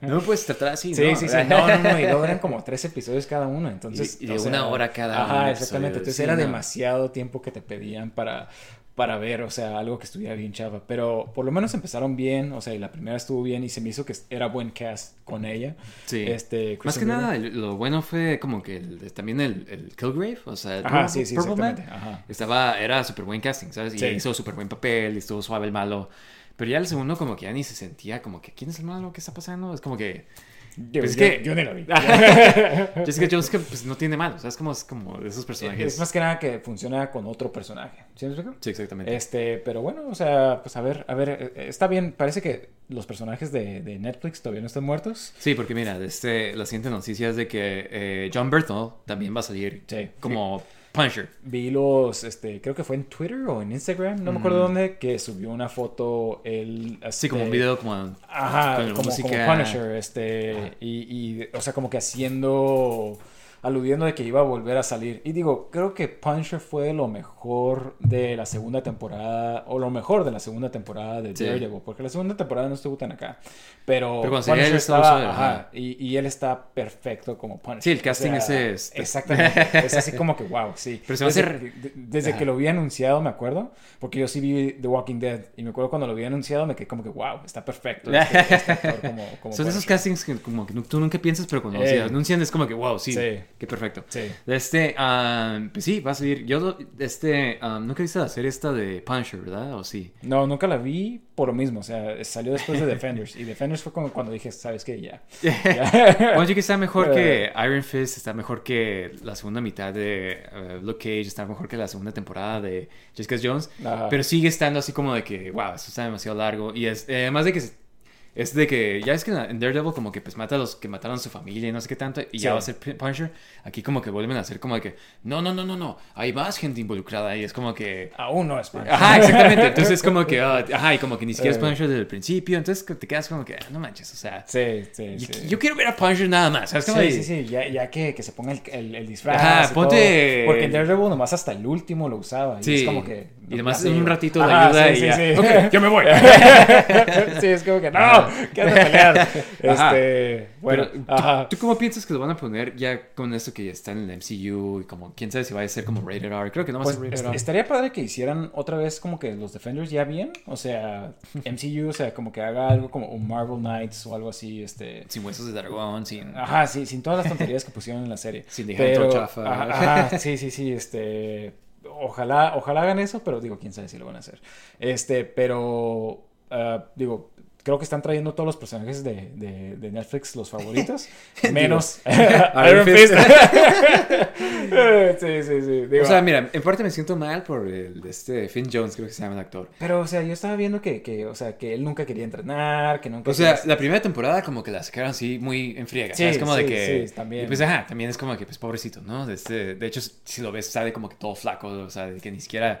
No me puedes tratar así, Sí, ¿no? sí, sí. No, no, no. Y luego eran como tres episodios cada uno. Entonces. Y- y de sea, una hora cada Ajá, un exactamente. episodio, Entonces sí, era no. demasiado tiempo que te pedían para, para ver, o sea, algo que estuviera bien chava. Pero por lo menos empezaron bien. O sea, y la primera estuvo bien y se me hizo que era buen cast con ella. Sí. Este, Más que nada, lo bueno fue como que el- también el, el Kilgrave, o sea, el Ajá, Purple- sí, sí, Purple Man. Ajá. estaba, era súper buen casting, ¿sabes? Y Sí. hizo súper buen papel, y estuvo suave el malo. Pero ya el segundo como que ya ni se sentía como que, ¿quién es el malo? ¿Qué está pasando? Es como que... Digo, Pues es yo, que- yo ni la vi. Jessica Jones que pues no tiene malo, ¿sabes? Como, es como de esos personajes. es más que nada que funciona con otro personaje. ¿Sí me explico? Sí, exactamente. Este, pero bueno, o sea, pues a ver, a ver, eh, está bien, parece que los personajes de, de Netflix todavía no están muertos. Sí, porque mira, este, la siguiente noticia es de que eh, John Berthel también va a salir Sí. como Punisher. Vi los, este, creo que fue en Twitter o en Instagram, no me acuerdo dónde, que subió una foto, él... Sí, como un este, video como... Ajá, como, como. Punisher, este, y, y, o sea, como que haciendo, aludiendo de que iba a volver a salir. Y digo, creo que Punisher fue lo mejor de la segunda temporada, o lo mejor de la segunda temporada de Sí. Daredevil, porque la segunda temporada no estuvo tan acá. Pero, Pero Punisher él estaba suave, ajá, y, y él está perfecto como Punisher. Sí, el casting O sea, ese es- Exactamente, es así como que wow, sí. Pero desde, hace- desde Ajá. que lo vi anunciado, me acuerdo, porque yo sí vi The Walking Dead, y me acuerdo cuando lo vi anunciado, me quedé como que wow, está perfecto. Este, este actor como, como Son esos castings que como que tú nunca piensas, pero cuando Eh. se anuncian es como que, wow, sí, Sí. Qué perfecto. Sí. Este, ah, pues sí, va a salir. Yo, este, ah, nunca viste la serie esta de Punisher, ¿verdad? ¿O sí? No, nunca la vi por lo mismo, o sea, salió después de Defenders, y Defenders fue cuando, cuando dije, ¿sabes qué? Ya. Oye, que está mejor que. Iron Fist, está mejor que la segunda mitad de Luke Cage, está mejor que la segunda temporada de Jessica Jones, Ajá. pero sigue estando así como de que, wow, esto está demasiado largo. Y es, eh, además de que es de que, ya es que en Daredevil como que pues mata a los que mataron a su familia y no sé qué tanto, y Sí. ya va a ser Punisher, aquí como que vuelven a hacer como de que, no, no, no, no, no, hay más gente involucrada y es como que... Aún no es Punisher. Ajá, exactamente. Entonces es como que, ah, ajá, y como que ni siquiera es Eh. Punisher desde el principio. Entonces te quedas como que, ah, no manches, o sea, Sí, sí, yo, sí. yo quiero ver a Punisher nada más. ¿sabes? Como Sí, de- sí, sí, ya, ya que, que se ponga el, el, el disfraz. Ajá, ponte- todo. Porque en Daredevil nomás hasta el último lo usaba. Y Sí. es como que. Y además un ratito de Ajá, ayuda sí, y sí, ya. yo me voy. sí, es como que no, quédate a pelear. Ajá. Este, bueno, Pero, ¿tú, ajá. tú cómo piensas que lo van a poner ya con esto que ya está en el MCU y como, quién sabe si va a ser como rated R? Creo que no va a Pues ser rated R. estaría padre que hicieran otra vez como que los Defenders ya bien. O sea, MCU, o sea, como que haga algo como un Marvel Knights o algo así, este. Sin huesos de dragón, sin... Ajá, sí, sin todas las tonterías que pusieron en la serie. Sin dejar Pero, chafa. Ajá, ajá, sí, sí, sí, este, ojalá, ojalá hagan eso, pero digo, quién sabe si lo van a hacer. Este, pero, ah, digo, creo que están trayendo todos los personajes de, de, de Netflix, los favoritos, menos Iron Fist. Sí, sí, sí. digo, o sea, mira, en parte me siento mal por el, este Finn Jones, creo que se llama el actor. pero, o sea, yo estaba viendo que, que, o sea, que él nunca quería entrenar, que nunca... O sea, quería- la primera temporada como que la sacaron así muy en friega, Sí, ¿sabes? Como de sí, que... sí, también. Y pues, ajá, también es como que, pues, pobrecito, ¿no? Este, de hecho, si lo ves, sale como que todo flaco, o sea, de que ni siquiera...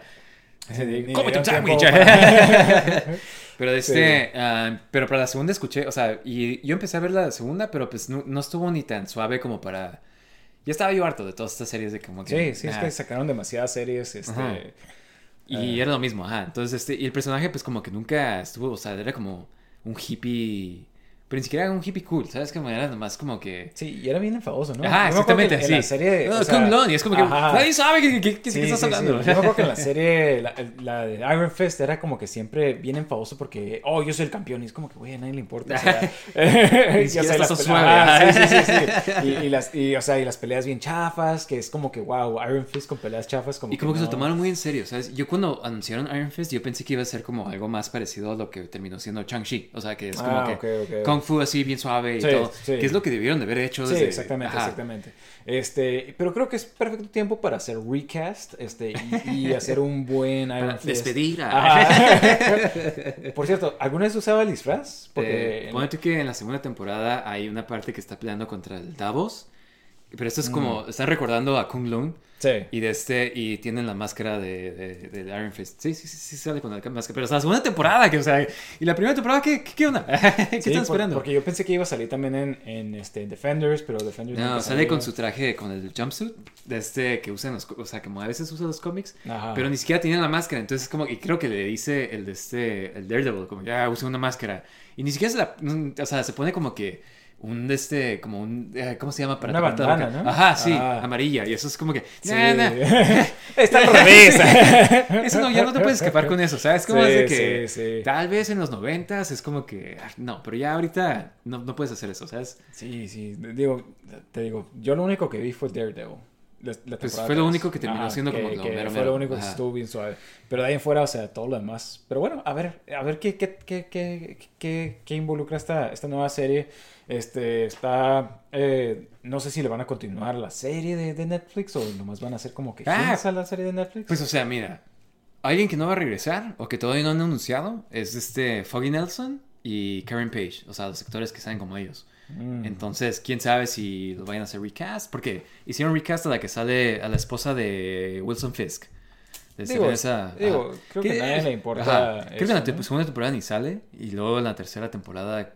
¡Cómete un sándwich! pero este... ah, pero para la segunda escuché, o sea, y yo empecé a ver la segunda, pero pues no, no estuvo ni tan suave como para... Ya estaba yo harto de todas estas series de como que... Sí, sí, es ah, que sacaron demasiadas series, este... Y Ah. era lo mismo, ajá. Entonces, este, y el personaje, pues como que nunca estuvo, o sea, era como un hippie. Pero ni siquiera un hippie cool, ¿sabes? Como era nomás como que. Sí, y era bien enfadoso, ¿no? Ajá, que exactamente, en sí. la serie... No, o sea, Kung Lon, y es como que ajá. nadie sabe qué- Sí, qué estás sí, sí. hablando. Yo me acuerdo que en la serie, la, la de Iron Fist era como que siempre bien enfadoso porque, oh, yo soy el campeón. Y es como que, güey, a nadie le importa. O sea, y, o sea, siquiera las suave, sí, sí, sí. Y, y las, y, o sea, y las peleas bien chafas, que es como que, wow, Iron Fist con peleas chafas. Como Y como que se no. lo tomaron muy en serio, ¿sabes? Yo cuando anunciaron Iron Fist, yo pensé que iba a ser como algo más parecido a lo que terminó siendo Chang-Chi. O sea, que es como Ah, que. Kung Fu así bien suave y Sí, todo. sí. Que es lo que debieron de haber hecho Sí, exactamente, Ajá. exactamente. Este, pero creo que es perfecto tiempo para hacer recast, este, y, y hacer un buen Iron despedir a... Por cierto, ¿alguna vez usaba el disfraz? Porque... Porque ponete que en la segunda temporada hay una parte que está peleando contra el Davos. Pero esto es como... Están recordando a Kung Lun. sí. Y de este... Y tienen la máscara de, de, de Iron Fist. Sí, sí, sí, sí sale con la máscara. Pero hasta la segunda temporada, que o sea... Y la primera temporada, ¿qué, qué, qué onda? ¿Qué Sí, están por- esperando? Porque yo pensé que iba a salir también en, en este, Defenders, pero Defenders No, sale salió. con su traje, con el jumpsuit, de este que usan los, o sea, como a veces usa los cómics, Ajá. pero ni siquiera tiene la máscara, entonces como, y creo que le dice el de este, el Daredevil, como ya usa una máscara, y ni siquiera se la, mm, o sea, se pone como que un este, como un, eh, ¿cómo se llama? Para Una la bandana? ¿no? Ajá, sí, Ah. amarilla, y eso es como que, Sí. nah, nah. Está al revés. Eso no, ya no te puedes escapar con eso, ¿sabes? Como Sí, es de que sí, tal vez en los noventas es como que, ah, no, pero ya ahorita no, no puedes hacer eso, ¿sabes? Sí, sí. Digo, te digo, yo lo único que vi fue Daredevil. La, la Pues fue lo único que terminó siendo como lo mero, Fue mero. lo único que Ajá. estuvo bien suave. Pero de ahí en fuera, o sea, todo lo demás. Pero bueno, a ver, a ver qué, qué, qué, qué, qué, qué involucra esta, esta nueva serie. Este, está, eh, no sé si le van a continuar la serie de, de Netflix o nomás van a hacer como que Ah. a la serie de Netflix. Pues o sea, mira, alguien que no va a regresar o que todavía no han anunciado es este Foggy Nelson y Karen Page, o sea, los actores que saben como ellos. Mm. Entonces, quién sabe si lo vayan a hacer recast. Porque hicieron recast a la que sale a la esposa de Wilson Fisk. Digo, esa- digo, creo que a nadie le importa. Creo que en la ¿no? segunda temporada ni sale. Y luego en la tercera temporada.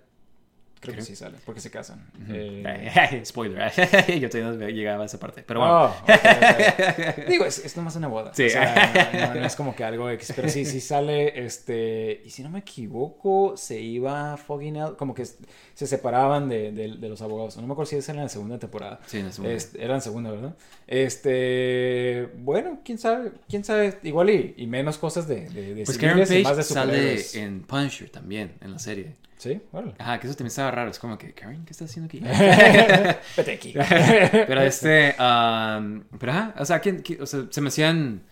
Creo que sí sale, porque se casan. Eh, Spoiler. Yo todavía no llegaba a esa parte. Pero bueno. Oh, ok, ok. Digo, es, es nomás una boda. Sí. O sea, no, no- no es como que algo X. Pero sí, sí sale, este... Y si no me equivoco, se iba Fogging Out... Como que se separaban de, de- de los abogados. No me acuerdo si esa era en la segunda temporada. Sí, en la segunda. Este, era en segunda, ¿verdad? Este... Bueno, quién sabe. Quién sabe. Igual y, y menos cosas de, de, de Pues Karen civiles y más Page de sale en Punisher también, en la serie. Sí, órale. Ajá, que eso también estaba raro. Es como que, Karen, ¿qué estás haciendo aquí? Vete aquí. pero este, um, pero ajá, o sea, ¿quién- quién- o sea, se me hacían,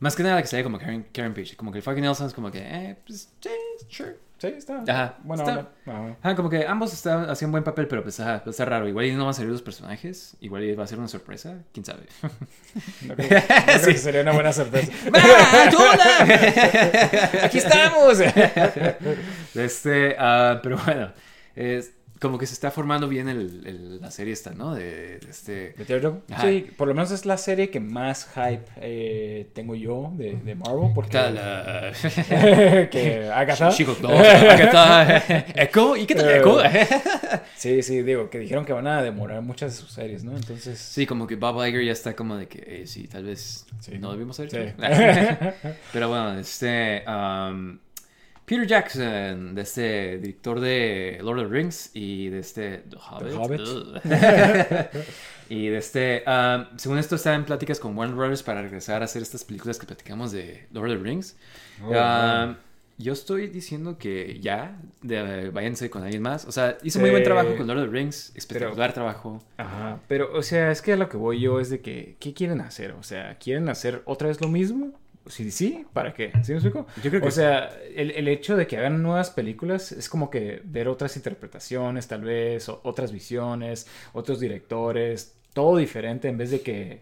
más que nada que salía como Karen, Karen Page, como que el fucking Nelson es como que, eh, pues, sí, sure. Sí, está. Ajá, Bueno, está- Ajá. Ajá, como que ambos estaban, hacían buen papel, pero pues, ajá, pues, está raro. Igual no van a salir los personajes, igual va a ser una sorpresa, quién sabe. No creo, no creo Sí. que sería una buena sorpresa. ¡Ah, ayuda! ¡Aquí estamos! Este, ah, pero bueno, es como que se está formando bien el, el- la serie esta, ¿no? De, de este... Sí, por lo menos es la serie que más hype eh, tengo yo de, de Marvel. Porque. Ah, que Agatha. Chicos, no, está Echo, ¿y qué tal Eh, Echo? Sí, sí, digo, que dijeron que van a demorar muchas de sus series, ¿no? Entonces. Sí, como que Bob Iger ya está como de que, eh, sí, tal vez Sí. no debimos hacer Sí. Pero bueno, este... um, Peter Jackson, de este director de Lord of the Rings y de este The Hobbit. Y de este, um, según esto está en pláticas con Warner Brothers para regresar a hacer estas películas que platicamos de Lord of the Rings. Oh, Um, wow. Yo estoy diciendo que ya, de- váyanse con alguien más. O sea, hizo muy buen trabajo con Lord of the Rings, espectacular trabajo. Ajá, pero, o sea, es que a lo que voy yo es de que, ¿qué quieren hacer? O sea, ¿quieren hacer otra vez lo mismo? Si sí, ¿para qué? ¿Sí me explico? Yo creo que O sea, el, el hecho de que hagan nuevas películas es como que ver otras interpretaciones, tal vez, o- otras visiones, otros directores, todo diferente en vez de que,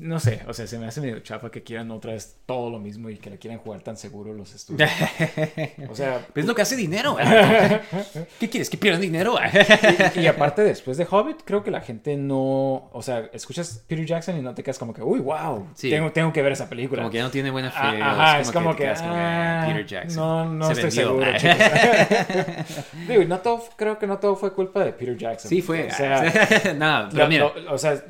no sé, o sea, se me hace medio chafa que quieran otra vez todo lo mismo y que la quieran jugar tan seguro los estudios. O sea, Es lo que hace dinero. ¿Qué quieres? ¿Que pierdan dinero? y, y aparte después de Hobbit, creo que la gente no, o sea, escuchas Peter Jackson y no te quedas como que, uy, wow, Sí. tengo, tengo que ver esa película. Como que ya no tiene buena fe. Ah, Ajá, es como que, como ah, Peter Jackson. no, no Se estoy vendió. seguro, chicos. Digo, no todo, creo que no todo fue culpa de Peter Jackson. Sí, fue. O sea, Nada, pero mira. lo- o sea,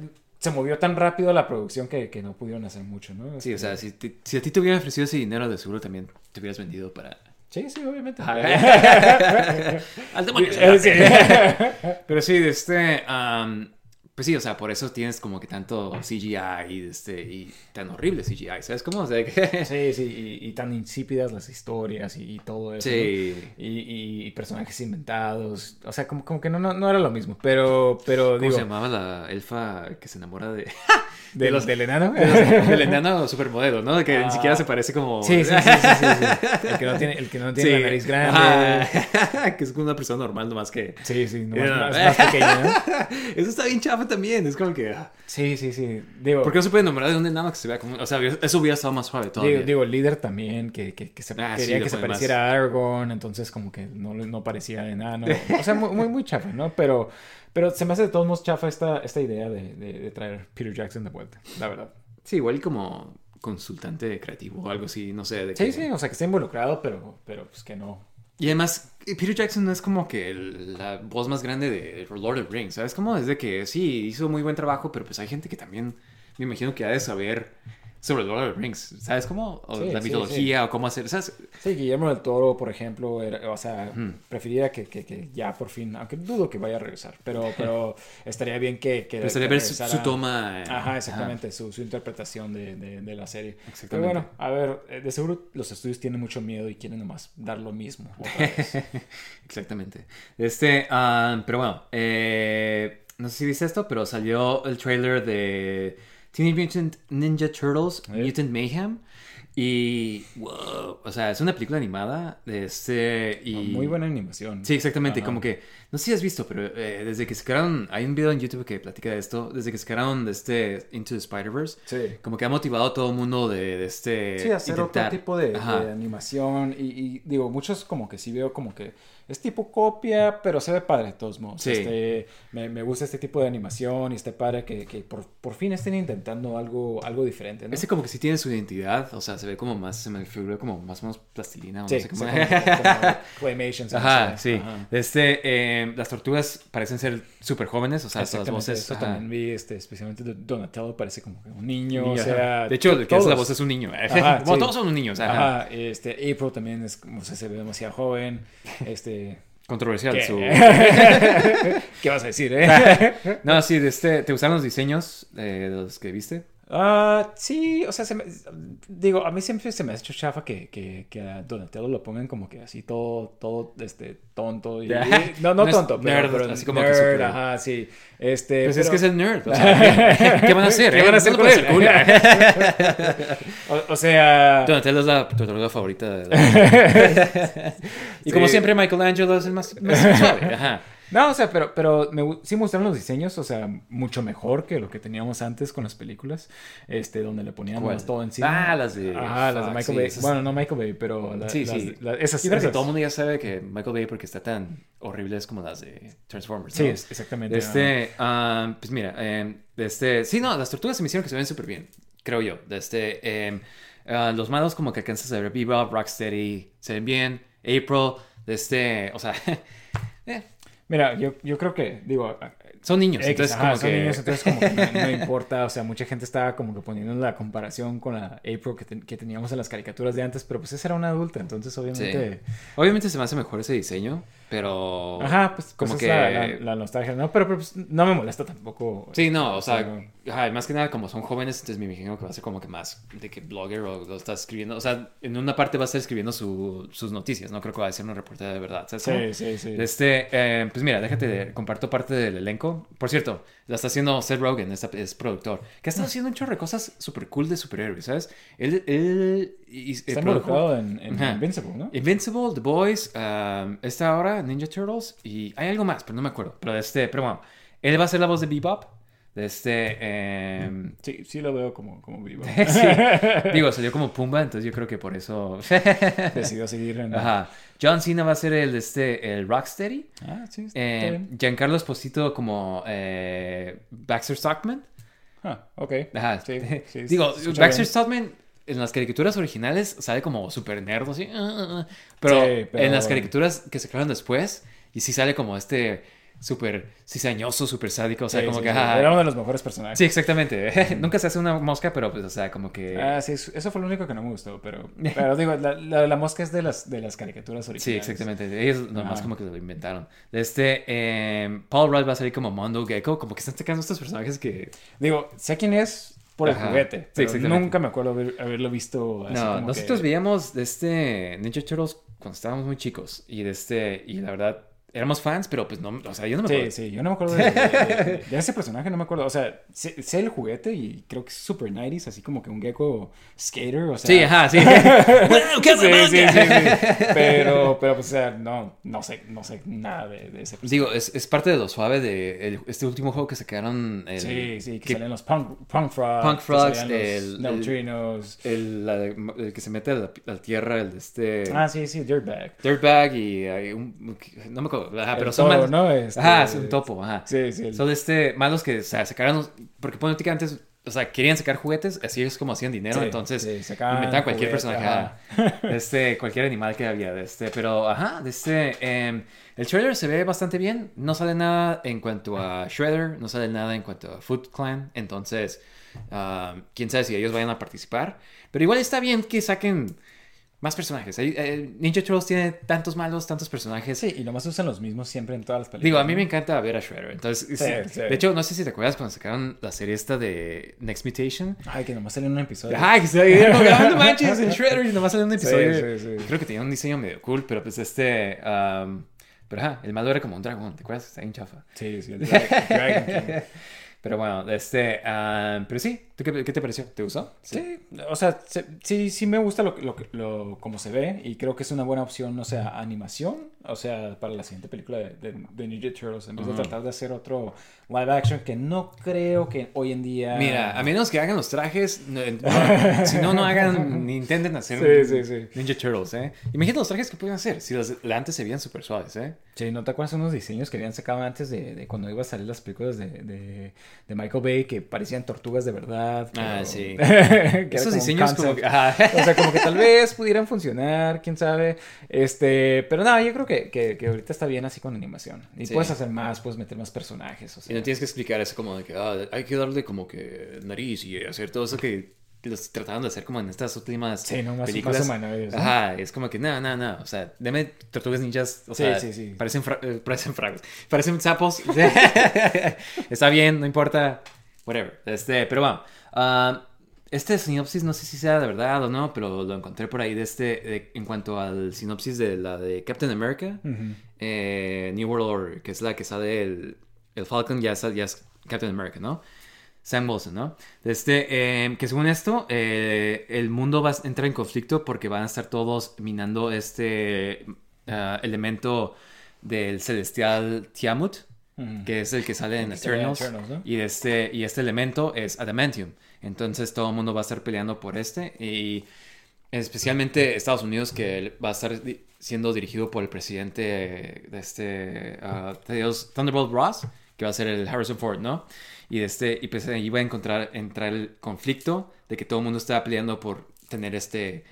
se movió tan rápido la producción que, que no pudieron hacer mucho, ¿no? Sí, o Este, sea, si, te- si a ti te hubieran ofrecido ese dinero, de seguro también te hubieras vendido para. Sí, sí, obviamente. Al demonio, Eh, sí. Pero sí, este. am, pues sí, o sea, por eso tienes como que tanto CGI y, de este, y tan horrible CGI, ¿sabes cómo? O sea, que. Sí, sí, y, y tan insípidas las historias y, y todo eso. ¿no? Sí. Y, y- y personajes inventados. O sea, como, como que no, no, no era lo mismo. Pero, pero ¿Cómo digo, se llamaba la elfa que se enamora de, de los del enano. del enano supermodelo, ¿no? Que ni siquiera se parece como. Sí, sí, sí, sí, sí, sí. El que no tiene, el que no tiene la nariz grande. Que es una persona normal, nomás que. Sí, sí, no, Yeah. más, más pequeño, ¿no? Eso está bien chafa también. Es como que. ah, Sí, sí, sí. Digo, ¿Por qué no se puede enamorar de un que se vea como.? O sea, eso hubiera estado más suave todavía. digo, digo, líder también, que, que, que se, Ah, quería que se más- pareciera a Aragorn, entonces como que no, no parecía enano. O sea, muy, muy, muy chafa, ¿no? Pero, pero se me hace de todos modos chafa esta, esta idea de, de, de traer Peter Jackson de vuelta, la verdad. Sí, igual como consultante creativo o algo así, no sé. De Sí, que- sí, o sea, que está involucrado, pero, pero pues que no. Y además, Peter Jackson no es como que la voz más grande de Lord of the Rings, ¿sabes? Como desde que sí, hizo muy buen trabajo, pero pues hay gente que también me imagino que ha de saber sobre Lord of the Rings, ¿sabes? Cómo o Sí, la sí, mitología o cómo hacer, ¿sabes? Sí, Guillermo del Toro, por ejemplo, era- o sea, preferiría que, que, que ya por fin, aunque dudo que vaya a regresar, pero, pero estaría bien que... que gustaría que ver su, toma. eh, Ajá, exactamente, Su, su interpretación de, de, de la serie. Pero Exactamente. bueno, a ver, eh, de seguro los estudios tienen mucho miedo y quieren nomás dar lo mismo. otra vez. Exactamente. Este, ah, pero bueno, eh, no sé si viste esto, pero salió el trailer de Teenage Mutant Ninja Turtles ¿Eh? Mutant Mayhem. Y, wow, o sea, es una película animada de este y... Muy buena animación. Sí, exactamente, Ajá. como que, no sé si has visto, pero eh, desde que sacaron, hay un video en YouTube que platica de esto, desde que sacaron de este Into the Spider-Verse, Sí. como que ha motivado a todo el mundo de, de este... Sí, hacer intentar- otro tipo de, animación. Y, y, digo, muchos como que sí veo como que es tipo copia, pero se ve padre de todos modos. Sí. Este, me, me gusta este tipo de animación y está padre que, que por, por fin estén intentando algo, algo diferente, ¿no? Ese como que sí tiene su identidad, o sea, se ve como más, se me figura como más o menos plastilina, o Sí, no sé cómo... como- como Ajá, sí. Ajá. Este, eh, las tortugas parecen ser súper jóvenes, o sea, todas las voces... eso también vi, este, especialmente Donatello parece como un niño, Niño, o sea... de hecho, el que hace la voz es un niño. Ajá, bueno, sí. todos son niños, ajá. Ajá, este, April también es, como se ve demasiado joven, este... Controversial ¿Qué? su... ¿Qué vas a decir, eh? no, sí, de este, ¿te gustaron los diseños eh, de los que viste? Ah, sí, o sea, se me- digo, a mí siempre se me ha hecho chafa que, que, que a Donatello lo pongan como que así todo, todo, este, tonto. Y, Ya. no, no, No es tonto, pero, nerd, pero así como que nerd, súper- ajá, sí. Este, Pues es pero- que es el nerd. o sea, ¿Qué van a hacer? ¿Qué eh? van a hacer con él? o, o sea... Donatello es la tortuga favorita de la... Y como Sí. siempre, Michelangelo es el más, más suave. Ajá. No, o sea, pero, pero me, sí me gustaron los diseños, o sea, mucho mejor que lo que teníamos antes con las películas, este, donde le poníamos ¿Cuál? todo encima. Ah, las de- Ajá, las de fuck, Michael sí, Bay. esas- Bueno, no Michael Bay, pero la- Sí, las, sí. la- esas. Yo creo que esas. todo el mundo ya sabe que Michael Bay porque está tan horrible es como las de Transformers. Sí, es- exactamente. Este, ah, pues mira, eh, este, sí, no, las tortugas se me hicieron que se ven súper bien, creo yo. De Este, eh, ah, los malos como que alcanzas a ver Bebop, Rocksteady, se ven bien. April, de este, o sea, eh, Mira, yo, yo creo que, digo, son niños, X, entonces ajá, como son que... niños, entonces como que no, no importa, o sea, mucha gente estaba como que poniendo la comparación con la April que, ten- que teníamos en las caricaturas de antes, pero pues esa era una adulta, entonces obviamente... Obviamente se me hace mejor ese diseño, pero... Ajá, pues como como que... la, la- la nostalgia, ¿no? Pero, pero, pues, no me molesta tampoco. Sí, no, o sea, ajá, más que nada como son jóvenes, entonces me imagino que va a ser como que más de que blogger o lo está escribiendo, o sea, en una parte va a estar escribiendo su- sus noticias, no creo que va a ser una reportera de verdad. Sí, sí, sí. Este, eh, pues mira, déjate, de- comparto parte del elenco. Por cierto, la está haciendo Seth Rogen, esta- es productor, que ha estado haciendo un chorro de cosas súper cool de superhéroes, ¿sabes? Él, él y- Está involucrado en, en. Invincible, ¿no? Invincible, The Boys, um, esta ahora, Ninja Turtles, y hay algo más, pero no me acuerdo. Pero, este, pero bueno, él va a ser la voz de Bebop. De este, em, Sí, sí lo veo como, como vivo. sí. Digo, salió como Pumba, entonces yo creo que por eso. Decidió seguir en... Ajá. John Cena va a ser el, este, el Rocksteady. Ah, sí, está Eh, bien. Giancarlo Esposito como eh, Baxter Stockman. Ah, ok. Ajá. Sí, sí, Digo, Baxter bien. Stockman en las caricaturas originales sale como súper nerd, así. ah, ah, ah. Pero, Sí, pero- en las caricaturas que se crearon después, y sí sale como este súper cizañoso, súper sádico. O sea, Sí, como sí, que. sí. ajá. Era uno de los mejores personajes. Sí, exactamente. Nunca se hace una mosca, pero pues, o sea, como que. Ah, sí, eso fue lo único que no me gustó, pero, pero digo, la, la, la mosca es de las, de las caricaturas Sí, originales. exactamente. Ellos nomás Ajá. como que lo inventaron. Este, eh, Paul Rudd va a salir como Mondo Gecko, como que están sacando estos personajes que... Digo, sé quién es por el Ajá. juguete, Sí, pero nunca me acuerdo haber- haberlo visto así No, como nosotros que- veíamos de este Ninja Turtles cuando estábamos muy chicos y de este, y la verdad, éramos fans, pero pues no, o sea, yo no me acuerdo. Sí, sí, yo no me acuerdo de, de- de- de ese personaje, no me acuerdo. O sea, sé, sé el juguete y creo que es super 90s, así como que un gecko skater, o sea... Sí, ajá, sí. Qué Sí, sí, sí, sí. Pero, pero, pues, o sea, no, no sé, no sé nada de, ese personaje. Digo, es, es parte de lo suave de el- este último juego que se quedaron. El, Sí, sí, que, que- salen los punk, punk frogs. Punk Frogs, el- neutrinos. el, el que se mete a la, a la tierra, el de este. Ah, sí, sí, Dirtbag. Dirtbag y hay un. No me acuerdo. Ajá, pero El son malos. ¿no? Este- Ajá, es un topo, ajá. Sí, sí. el- Son este, malos que, o sea, sacaron, porque política antes, o sea, querían sacar juguetes, así es como hacían dinero, Sí, entonces sí, inventaban cualquier juguete, personaje, ajá. ajá. de este, cualquier animal que había, de este, pero, ajá, de este, em, el trailer se ve bastante bien, no sale nada en cuanto a Shredder, no sale nada en cuanto a Foot Clan, entonces, ah, quién sabe si ellos vayan a participar, pero igual está bien que saquen más personajes, eh, Ninja Turtles tiene tantos malos, tantos personajes, Sí, y nomás usan los mismos siempre en todas las películas. Digo, a mí me encanta ver a Shredder. Entonces, Sí, sí. sí. de hecho, no sé si te acuerdas cuando sacaron la serie esta de Next Mutation. Ay, que nomás sale en un episodio. Ay, que "Ah, no manches, en Shredder y nomás salió un episodio. Sí, sí, sí. Creo que tenía un diseño medio cool, pero pues este. um, pero ajá, el malo era como un dragón, ¿te acuerdas? Está bien chafa. Sí, sí, el Dra- Dragon King. Pero bueno, este, ah, pero sí, ¿tú qué, qué te pareció? ¿Te gustó? Sí, o sea, se- sí, sí me gusta lo, lo, lo, como se ve y creo que es una buena opción, o sea, animación, o sea, para la siguiente película de, de, de Ninja Turtles, en vez de tratar de hacer otro live action que no creo que hoy en día... Mira, a menos que hagan los trajes, no, no, si no, no hagan ni intenten hacer Sí, un sí, sí. Ninja Turtles, ¿eh? Imagínate los trajes que pueden hacer, si los antes se veían súper suaves, ¿eh? Sí, ¿no te acuerdas de unos diseños que habían sacado antes de, de cuando iba a salir las películas de, Michael Bay que parecían tortugas de verdad? Ah, sí. Esos como diseños como que... ajá. O sea, como que tal vez pudieran funcionar, quién sabe. Este, pero no, yo creo que, que, que ahorita está bien así con animación. Y Sí. puedes hacer más, puedes meter más personajes. O Y sea. no tienes que explicar eso como de que ah, hay que darle como que nariz y hacer todo eso que los trataron de hacer como en estas últimas Sí, no, más, películas. más. ¿no? Ajá, es como que no, no, no, o sea, deme tortugas ninjas, o Sí, sea, sí, sí. parecen, fra- eh, parecen fragos, parecen sapos, está bien, no importa, whatever, este, pero bueno, ah, este sinopsis no sé si sea de verdad o no, pero lo encontré por ahí de este, de- en cuanto al sinopsis de la de Captain America, eh, New World Order, que es la que sale el, el Falcon, ya es, ya es Captain America, ¿no? Sam Wilson, ¿no? Este, eh, que según esto, eh, el mundo va a entrar en conflicto porque van a estar todos minando este ah, elemento del celestial Tiamut, que es el que sale en Que sale en Eternals. Eternals, ¿no? y, este, y este elemento es Adamantium. Entonces todo el mundo va a estar peleando por este. Y especialmente Estados Unidos, que va a estar siendo dirigido por el presidente de este Dios, Thunderbolt Ross, que va a ser el Harrison Ford, ¿no? Y, de este, y pues ahí va a encontrar, entrar el conflicto de que todo el mundo está peleando por tener este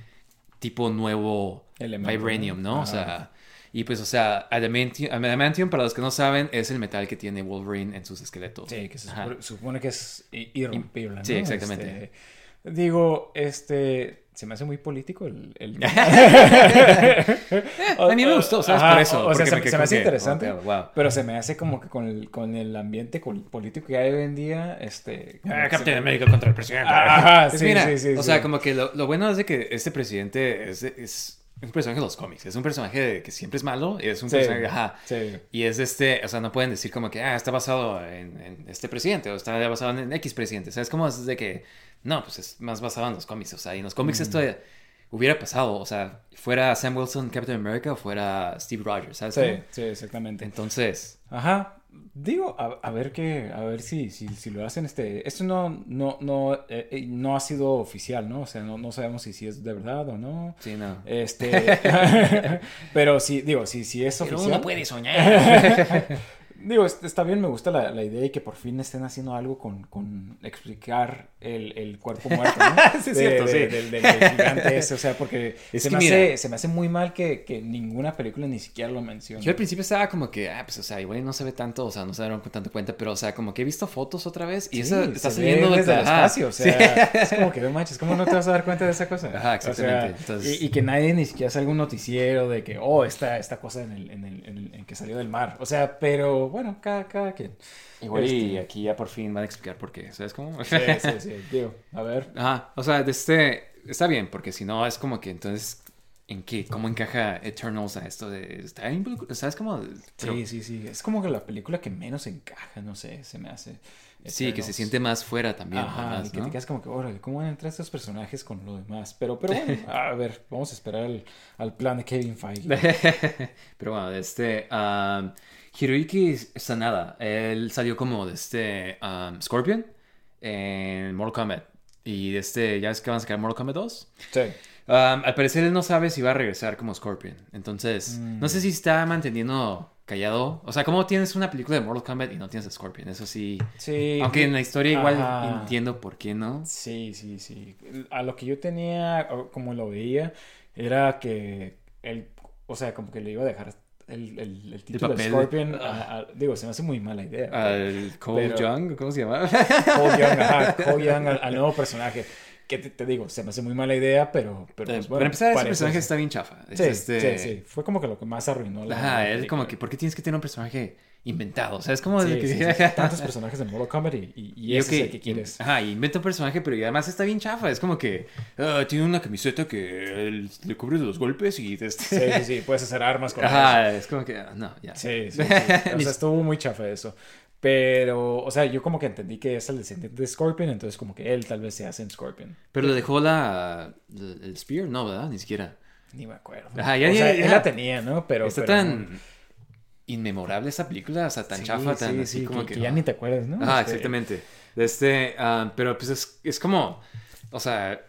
tipo nuevo Elemento, vibranium, ¿no? O sea, y pues, o sea, adamantium, adamantium, para los que no saben, es el metal que tiene Wolverine en sus esqueletos. Sí, que se Ajá. supone, supone que es irrompible. ¿no? Sí, exactamente. Este, digo, este. Se me hace muy político el. el- A mí me gustó, ¿sabes? Ajá, Por eso. O sea, se, me quedé se me hace que, interesante. oh, wow. Pero se me hace como que con el, con el ambiente político que hay hoy en día, este... que se- América contra el presidente. Ajá, Pues sí, mira, sí, sí, o sí. sea, como que lo, lo bueno es de que este presidente es, es un personaje de los cómics. Es un personaje de- que siempre es malo. Es un Sí, personaje, ajá. sí. Y es este, o sea, no pueden decir como que, ah, está basado en, en este presidente o está basado en X presidente. O sea, es como es de que, no, pues es más basado en los cómics. O sea, y en los cómics esto hubiera pasado. O sea, fuera Sam Wilson, Captain America o fuera Steve Rogers, ¿sabes? Sí, cómo? sí, exactamente. Entonces, Ajá. Digo, a, a ver qué, a ver si, si, si lo hacen, este, esto no, no, no, eh, eh, no ha sido oficial, ¿no? O sea, no, no sabemos si, si es de verdad o no. sí, no. Este, pero sí, digo, si, si es Pero oficial. uno puede soñar. Digo, est- está bien, me gusta la, la idea y que por fin estén haciendo algo con, con explicar el, el cuerpo muerto, ¿no? Sí, es De- cierto, de- sí. Del, del- del gigante ese, o sea, porque Es se, me hace, se me hace muy mal que, que ninguna película ni siquiera lo mencione. Yo al principio estaba como que, ah, pues, o sea, igual no se ve tanto, o sea, no se dieron tanto cuenta, pero, o sea, como que he visto fotos otra vez y Sí, eso está saliendo desde el espacio, o sí. sea, es como que no manches, ¿cómo no te vas a dar cuenta de esa cosa? Ajá, O sea, exactamente, entonces- y, y que nadie ni siquiera salga un noticiero de que, oh, esta, esta cosa en el, en el, en el- en que salió del mar. O sea, pero bueno, cada, cada quien. Igual y Este- aquí ya por fin van a explicar por qué, ¿sabes cómo? Sí, sí, sí. Digo, a ver. Ajá, o sea, de este, está bien, porque si no es como que entonces, ¿en qué? ¿Cómo encaja Eternals a esto de, está Sí, sí, sí. Es como que la película que menos encaja, no sé, se me hace. sí, que se siente más fuera también, Ajá, además, y que ¿no? te quedas como que, órale, ¿cómo van a entrar estos personajes con lo demás? Pero, pero bueno, a ver, vamos a esperar al, al plan de Kevin Feige. Pero bueno, este. um, Hiroyuki Sanada, él salió como de este um, Scorpion en Mortal Kombat. Y de este, ya es que van a sacar Mortal Kombat 2. Sí. Um, al parecer él no sabe si va a regresar como Scorpion. Entonces, no sé si está manteniendo callado. O sea, ¿cómo tienes una película de Mortal Kombat y no tienes a Scorpion? Eso sí. Sí. Aunque en la historia igual Ajá. entiendo por qué no. Sí, sí, sí. A lo que yo tenía, como lo veía, era que él, o sea, como que le iba a dejar el, el, el título de papel. Scorpion. a- a- digo, se me hace muy mala idea. Al Cole Young, ¿cómo se llama? Cole Young, ajá, Cole Young al, al nuevo personaje. Que te, te digo, se me hace muy mala idea, pero, pero pues, bueno, Para empezar, ese personaje está bien chafa. Es Sí, este- sí, sí. Fue como que lo que más arruinó la. Ajá, es como que, ¿por qué tienes que tener un personaje inventado? O sea, es como de Sí, que... sí, sí. Tantos personajes de Mortal Kombat y, y, y ese es ok, el que quieres. Ajá, inventa un personaje, pero y además está bien chafa. Es como que ah, tiene una camiseta que le cubre los golpes y este... Sí, sí, sí. Puedes hacer armas con eso. Ajá, es como que, ah, no, ya. Sí, sí, sí. O sea, estuvo muy chafa eso. Pero, o sea, yo como que entendí que es el descendiente de Scorpion, entonces como que él tal vez se hace en Scorpion. Pero le dejó la, el Spear, no, ¿verdad? Ni siquiera. Ni me acuerdo. Ajá, ya, o ya, sea, ya. él la tenía, ¿no? Pero... Está pero tan inmemorable esa película, o sea, tan Sí, chafa, tan sí, así sí, como que, que... ya ni te acuerdas, ¿no? Ajá, Este, exactamente. Este, ah, pero pues es, es como, o sea,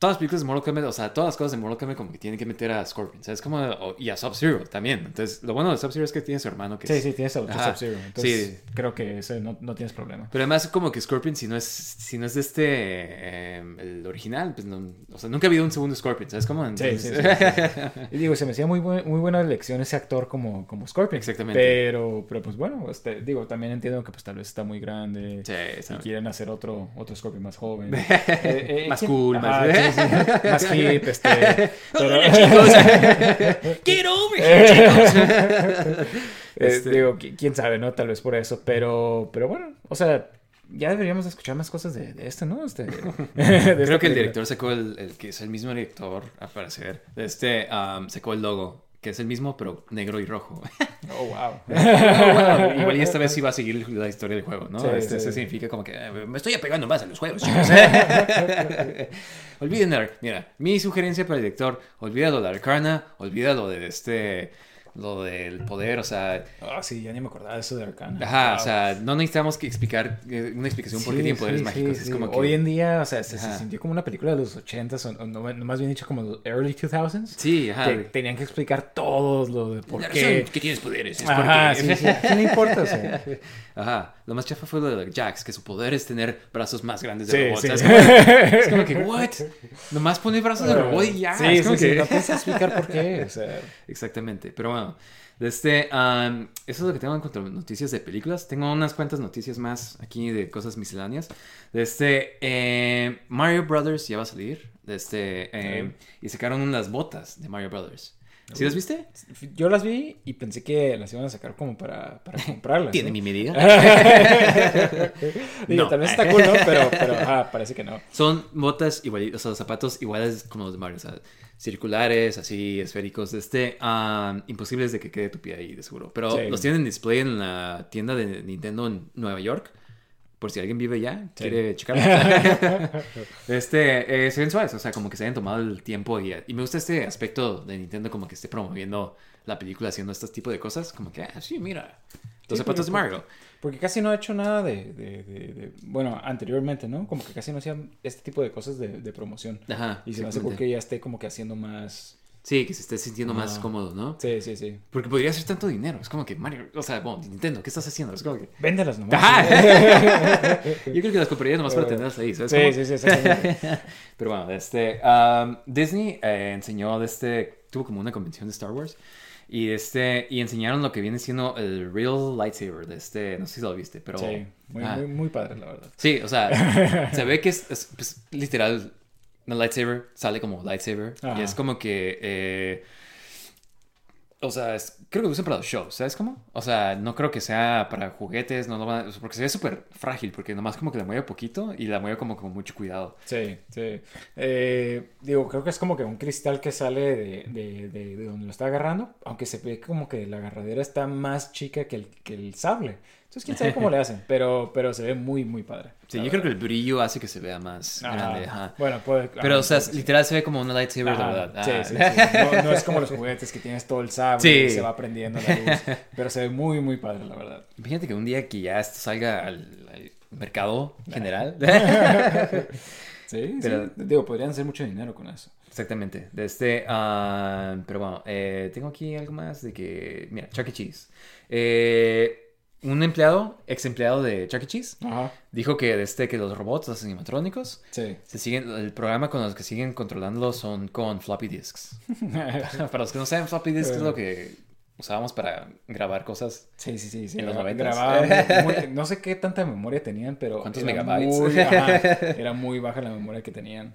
todas las películas de Mortal Kombat, o sea, todas las cosas de Mortal Kombat como que tienen que meter a Scorpion, ¿sabes? Como, o- y a Sub-Zero también. Entonces, lo bueno de Sub-Zero es que tiene su hermano que Sí, es- sí, Ajá, Sub-Zero. Entonces, sí. creo que ese no, no tienes problema. Pero además como que Scorpion, si no es, si no es de este, eh, el original, pues no, o sea, nunca ha habido un segundo Scorpion, ¿sabes? Como, Sí, sí, sí, sí. Y digo, se me hacía muy, buen- muy buena elección ese actor como, como Scorpion. Exactamente. Pero, pero pues bueno, este, digo, también entiendo que pues tal vez está muy grande. Sí, Y quieren hacer otro, otro Scorpion más joven. Eh, eh, Más ¿quién? cool, Ajá, más- más hip, este. Hola, chicos. Get over here, chicos. Eh, Este- Digo, qui- quién sabe, ¿no? Tal vez por eso. Pero, pero bueno, o sea, ya deberíamos escuchar más cosas de, de este, ¿no? Este, de Creo que el director sacó el, el que es el mismo director, al parecer. Este um, sacó el logo, que es el mismo, pero negro y rojo. Oh, wow. Igual y esta vez sí va a seguir la historia del juego, ¿no? Sí, este, sí. Eso significa como que eh, me estoy apegando más a los juegos. Olviden, mira, mi sugerencia para el director, olvídalo de Arcana, olvídalo de este, lo del poder, o sea, Ah, sí, ya ni me acordaba de eso de Arcana. ajá, Wow. o sea, no necesitamos que explicar eh, una explicación por qué tiene poderes sí, mágicos. sí, es como que... Hoy en día, o sea, se, se sintió como una película de los 80s, o, o no, no, más bien dicho como los early 2000s. Sí, ajá. Que tenían que explicar todo lo de por La qué. que tienes poderes es Ajá, porque... sí, sí. ¿Qué le importa? O sea, Ajá, lo más chafa fue lo de Jax, que su poder es tener brazos más grandes de robot. ¿sabes? Como- Es como que, ¿what? Nomás pone brazos de robot y ya. Sí, es como que- no que explicar por qué. O sea, Exactamente, pero bueno, de este, am, eso es lo que tengo en cuanto a noticias de películas. Tengo unas cuantas noticias más aquí de cosas misceláneas. De este, eh, Mario Brothers ya va a salir. De este, eh, y sacaron unas botas de Mario Brothers. ¿Sí las viste? yo las vi y pensé que las iban a sacar como para, para comprarlas. Tiene ¿no? mi medida. Digo, No. tal vez está cool, ¿no? Pero, pero parece que no. Son botas igualitas, o sea, zapatos iguales como los de Mario, o sea, circulares, así, esféricos, este, ah, imposibles de que quede tu pie ahí, de seguro. Pero Sí. los tienen en display en la tienda de Nintendo en Nueva York, por si alguien vive allá, Sí. quiere checarlo. este, eh, se ven suaves, o sea, como que se hayan tomado el tiempo y, y me gusta este aspecto de Nintendo como que esté promoviendo la película haciendo este tipo de cosas, como que, ah, sí, mira, los Sí, zapatos de Mario. Porque casi no ha hecho nada de, de, de- de- Bueno, anteriormente, ¿no? Como que casi no hacían este tipo de cosas de, promoción. Ajá. Y se me hace porque ya esté como que haciendo más... Sí, que se esté sintiendo más cómodo, ¿no? Sí, sí, sí. Porque podría ser tanto dinero. Es como que Mario, o sea, bueno, Nintendo, ¿qué estás haciendo? Es como que. Véndelas nomás. Ajá. Yo creo que las compraría nomás para tenerlas ahí, ¿sabes? Sí, cómo? sí, sí, exactamente. Pero bueno, este, um, Disney eh, enseñó de este, tuvo como una convención de Star Wars y este, y enseñaron lo que viene siendo el real lightsaber de este, no sé si lo viste, pero. Sí, muy, Ah. muy, muy padre, la verdad. Sí, o sea, se ve que es, es, pues, literal, una lightsaber sale como lightsaber y es como que, eh, o sea, es- creo que lo usan para los shows, ¿sabes cómo? O sea, no creo que sea para juguetes, no lo van a- porque se ve súper frágil, porque nomás como que la mueve poquito y la mueve como con mucho cuidado. Sí, sí. Eh, digo, creo que es como que un cristal que sale de, de, de- de donde lo está agarrando, aunque se ve como que la agarradera está más chica que el, que el sable. Entonces, quién sabe cómo le hacen, pero, pero se ve muy, muy padre. Sí, la yo creo que verdad. el brillo hace que se vea más Ajá. grande, ajá. Bueno, puede. Pero, o sea, que sí. literal se ve como una lightsaber, la Ajá, verdad. Sí, Ah. sí, sí. No, no es como los juguetes que tienes todo el sable Sí. y se va prendiendo la luz. Pero se ve muy, muy padre, la verdad. Imagínate que un día que ya esto salga al, al mercado general. Sí, Pero- sí. Digo, podrían hacer mucho dinero con eso. Exactamente. De este, ah, pero bueno, eh, tengo aquí algo más de que, mira, Chuck E. Cheese. Eh, un empleado, ex empleado de Chuck E. Cheese, Ajá. dijo que desde que los robots, los animatrónicos, Sí. se siguen, el programa con los que siguen controlándolos son con floppy disks. para los que no saben, floppy disk es lo que usábamos para grabar cosas. Sí, sí, sí. sí. En los Gra- 90s. grababan muy- no sé qué tanta memoria tenían, pero. ¿Cuántos era megabytes? muy- ajá, era muy baja la memoria que tenían.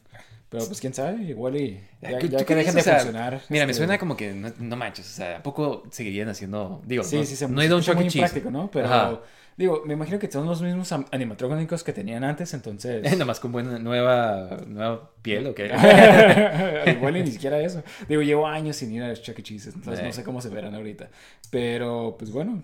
Pero pues quién sabe, igual y. Ya, ¿Tú- ya tú que dejen de O sea, funcionar. Mira, me este, suena como que no, no manches, o sea, ¿a poco seguirían haciendo? Digo, Sí, no, sí, se no escucha Chuck E. muy Cheese. práctico, ¿no? Pero. Ajá. Digo, me imagino que son los mismos animatrónicos que tenían antes, entonces. Nomás con buena nueva, nueva piel, ¿o qué? Igual y ni siquiera eso. Digo, llevo años sin ir a los Chuck E. Cheese, entonces Sí. no sé cómo se verán ahorita. Pero, pues bueno,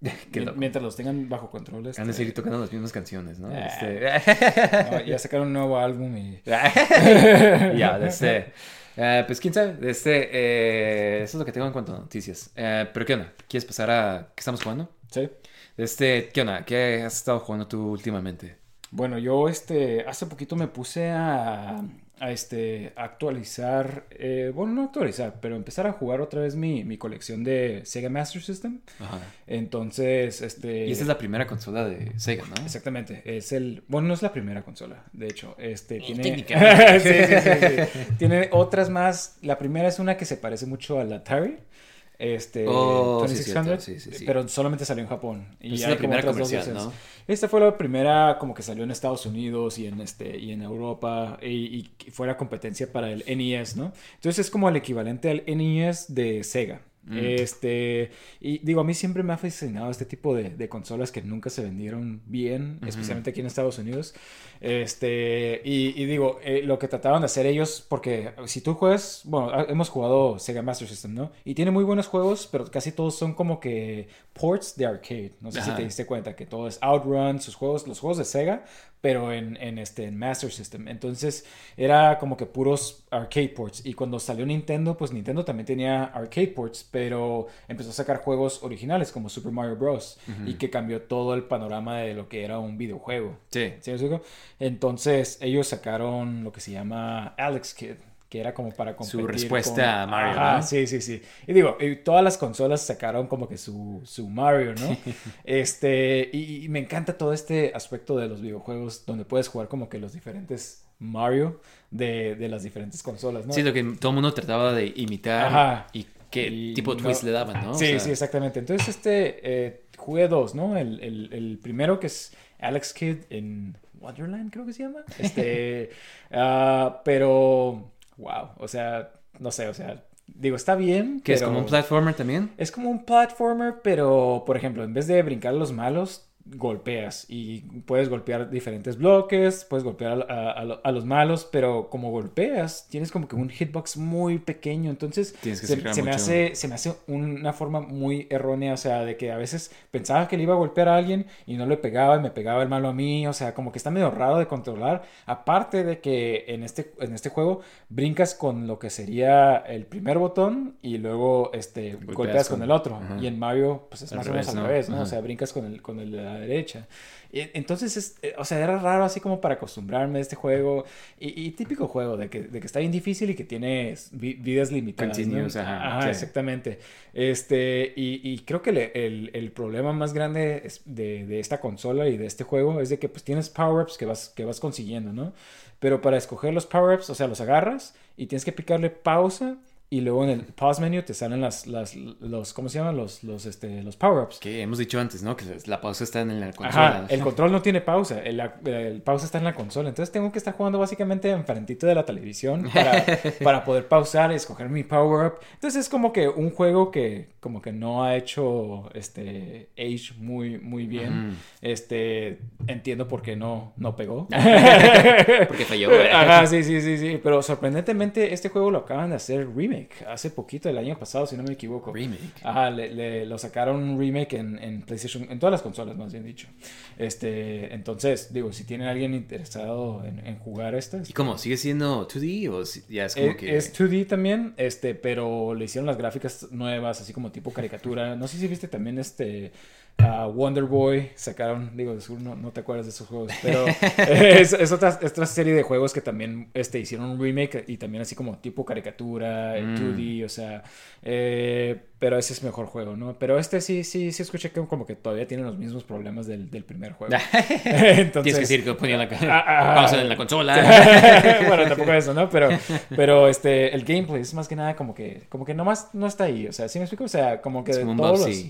mientras los tengan bajo control. Este... Han de seguir tocando las mismas canciones, ¿no? Ah. Este... ya sacaron un nuevo álbum y... ya, este... Uh, pues quién sabe, este, eh, eso es lo que tengo en cuanto a noticias. Uh, pero ¿qué onda? ¿Quieres pasar a qué estamos jugando? Sí. Este, ¿qué onda? ¿Qué has estado jugando tú últimamente? Bueno, yo este, hace poquito me puse a, a este, actualizar, eh, bueno, no actualizar, pero empezar a jugar otra vez mi, mi colección de Sega Master System. Ajá. Entonces, este... Y esta es la primera consola de Sega, ¿no? Exactamente, es el, bueno, no es la primera consola, de hecho, este, tiene... sí, sí, sí, sí, tiene otras más, la primera es una que se parece mucho al Atari. Este, oh, 2600, sí, sí, pero solamente salió en Japón. Y es la primera comercial, ¿no? Esta fue la primera como que salió en Estados Unidos y en, este, y en Europa y, y fue la competencia para el NES, ¿no? Entonces es como el equivalente al NES de Sega. Mm. Este, y digo, a mí siempre me ha fascinado este tipo de, de consolas que nunca se vendieron bien, especialmente aquí en Estados Unidos. Este, y, y digo, eh, lo que trataban de hacer ellos, porque si tú juegas, bueno, hemos jugado Sega Master System, ¿no? Y tiene muy buenos juegos, pero casi todos son como que ports de arcade. No sé si te diste cuenta que todo es Outrun, sus juegos, los juegos de Sega, pero en, en, este, en Master System. Entonces era como que puros arcade ports. Y cuando salió Nintendo, pues Nintendo también tenía arcade ports, pero empezó a sacar juegos originales como Super Mario Bros. Y que cambió todo el panorama de lo que era un videojuego. Sí. ¿Sí Entonces ellos sacaron lo que se llama Alex Kid que era como para competir Su respuesta a Mario, ¿no? Sí, sí, sí. Y digo, y todas las consolas sacaron como que su, su Mario, ¿no? este, y, me encanta todo este aspecto de los videojuegos donde puedes jugar como que los diferentes Mario de, de las diferentes consolas, ¿no? Sí, lo que todo el mundo trataba de imitar Ajá. y qué tipo de twist le daban, ¿no? Sí, sí, exactamente. Entonces, este, eh, jugué dos, ¿no? El, el, el primero que es Alex Kidd en Wonderland, creo que se llama. Este, uh, pero wow, o sea, no sé, o sea, digo, está bien. ¿Que es como un platformer también? Es como un platformer, pero, por ejemplo, en vez de brincar los malos, golpeas y puedes golpear diferentes bloques, puedes golpear a, los malos, pero como golpeas, tienes como que un hitbox muy pequeño, entonces se, me hace, se me hace una forma muy errónea, o sea, de que a veces pensaba que le iba a golpear a alguien y no le pegaba y me pegaba el malo a mí, o sea, como que está medio raro de controlar, aparte de que en este, en este juego brincas con lo que sería el primer botón y luego este, golpeas, con, el otro, y en Mario pues es más o menos al revés, ¿no? O sea, brincas con el, con el derecha. Y, entonces, es, eh, o sea, era raro así como para acostumbrarme a este juego. Y, típico juego de que, de que, está bien difícil y que tiene vidas limitadas. ajá, exactamente. Este, y, creo que el, el, problema más grande de, de, esta consola y de este juego es de que pues tienes power-ups que vas, que vas consiguiendo, ¿no? Pero para escoger los power-ups, o sea, los agarras y tienes que picarle pausa y luego en el pause menu te salen las, las los, ¿cómo se llaman? Los, los, este, los power-ups. Que hemos dicho antes, ¿no? Que la pausa está en la consola. Ajá, el control no tiene pausa, el, el, pausa está en la consola. Entonces tengo que estar jugando básicamente enfrentito de la televisión para, para poder pausar y escoger mi power-up. Entonces es como que un juego que como que no ha hecho este age muy, muy bien. Este, entiendo por qué no, no pegó. Porque falló. Ajá, sí, sí, sí, sí. Pero sorprendentemente este juego lo acaban de hacer remake hace poquito, el año pasado, si no me equivoco. Remake. Ajá, le, lo sacaron un remake en, en, PlayStation, en todas las consolas, más bien dicho. Este, entonces, digo, si tiene alguien interesado en, jugar esto. ¿Y cómo? ¿Sigue siendo 2D o ya es como es, que.? Es 2D también, este, pero le hicieron las gráficas nuevas, así como tipo caricatura. No sé si viste también este a Wonder Boy sacaron, digo, no, no te acuerdas de esos juegos, pero es, otra, otra, serie de juegos que también este, hicieron un remake y también así como tipo caricatura, 2D, mm. o sea, eh, pero ese es mejor juego, ¿no? Pero este sí, sí, sí escuché que como que todavía tiene los mismos problemas del, del primer juego. Entonces, Tienes que decir que ponía la, ah, ah, pausa en la consola. bueno, tampoco eso, ¿no? Pero, pero este, el gameplay es más que nada como que, como que nomás no está ahí, o sea, ¿sí me explico? O sea, como que de todos los...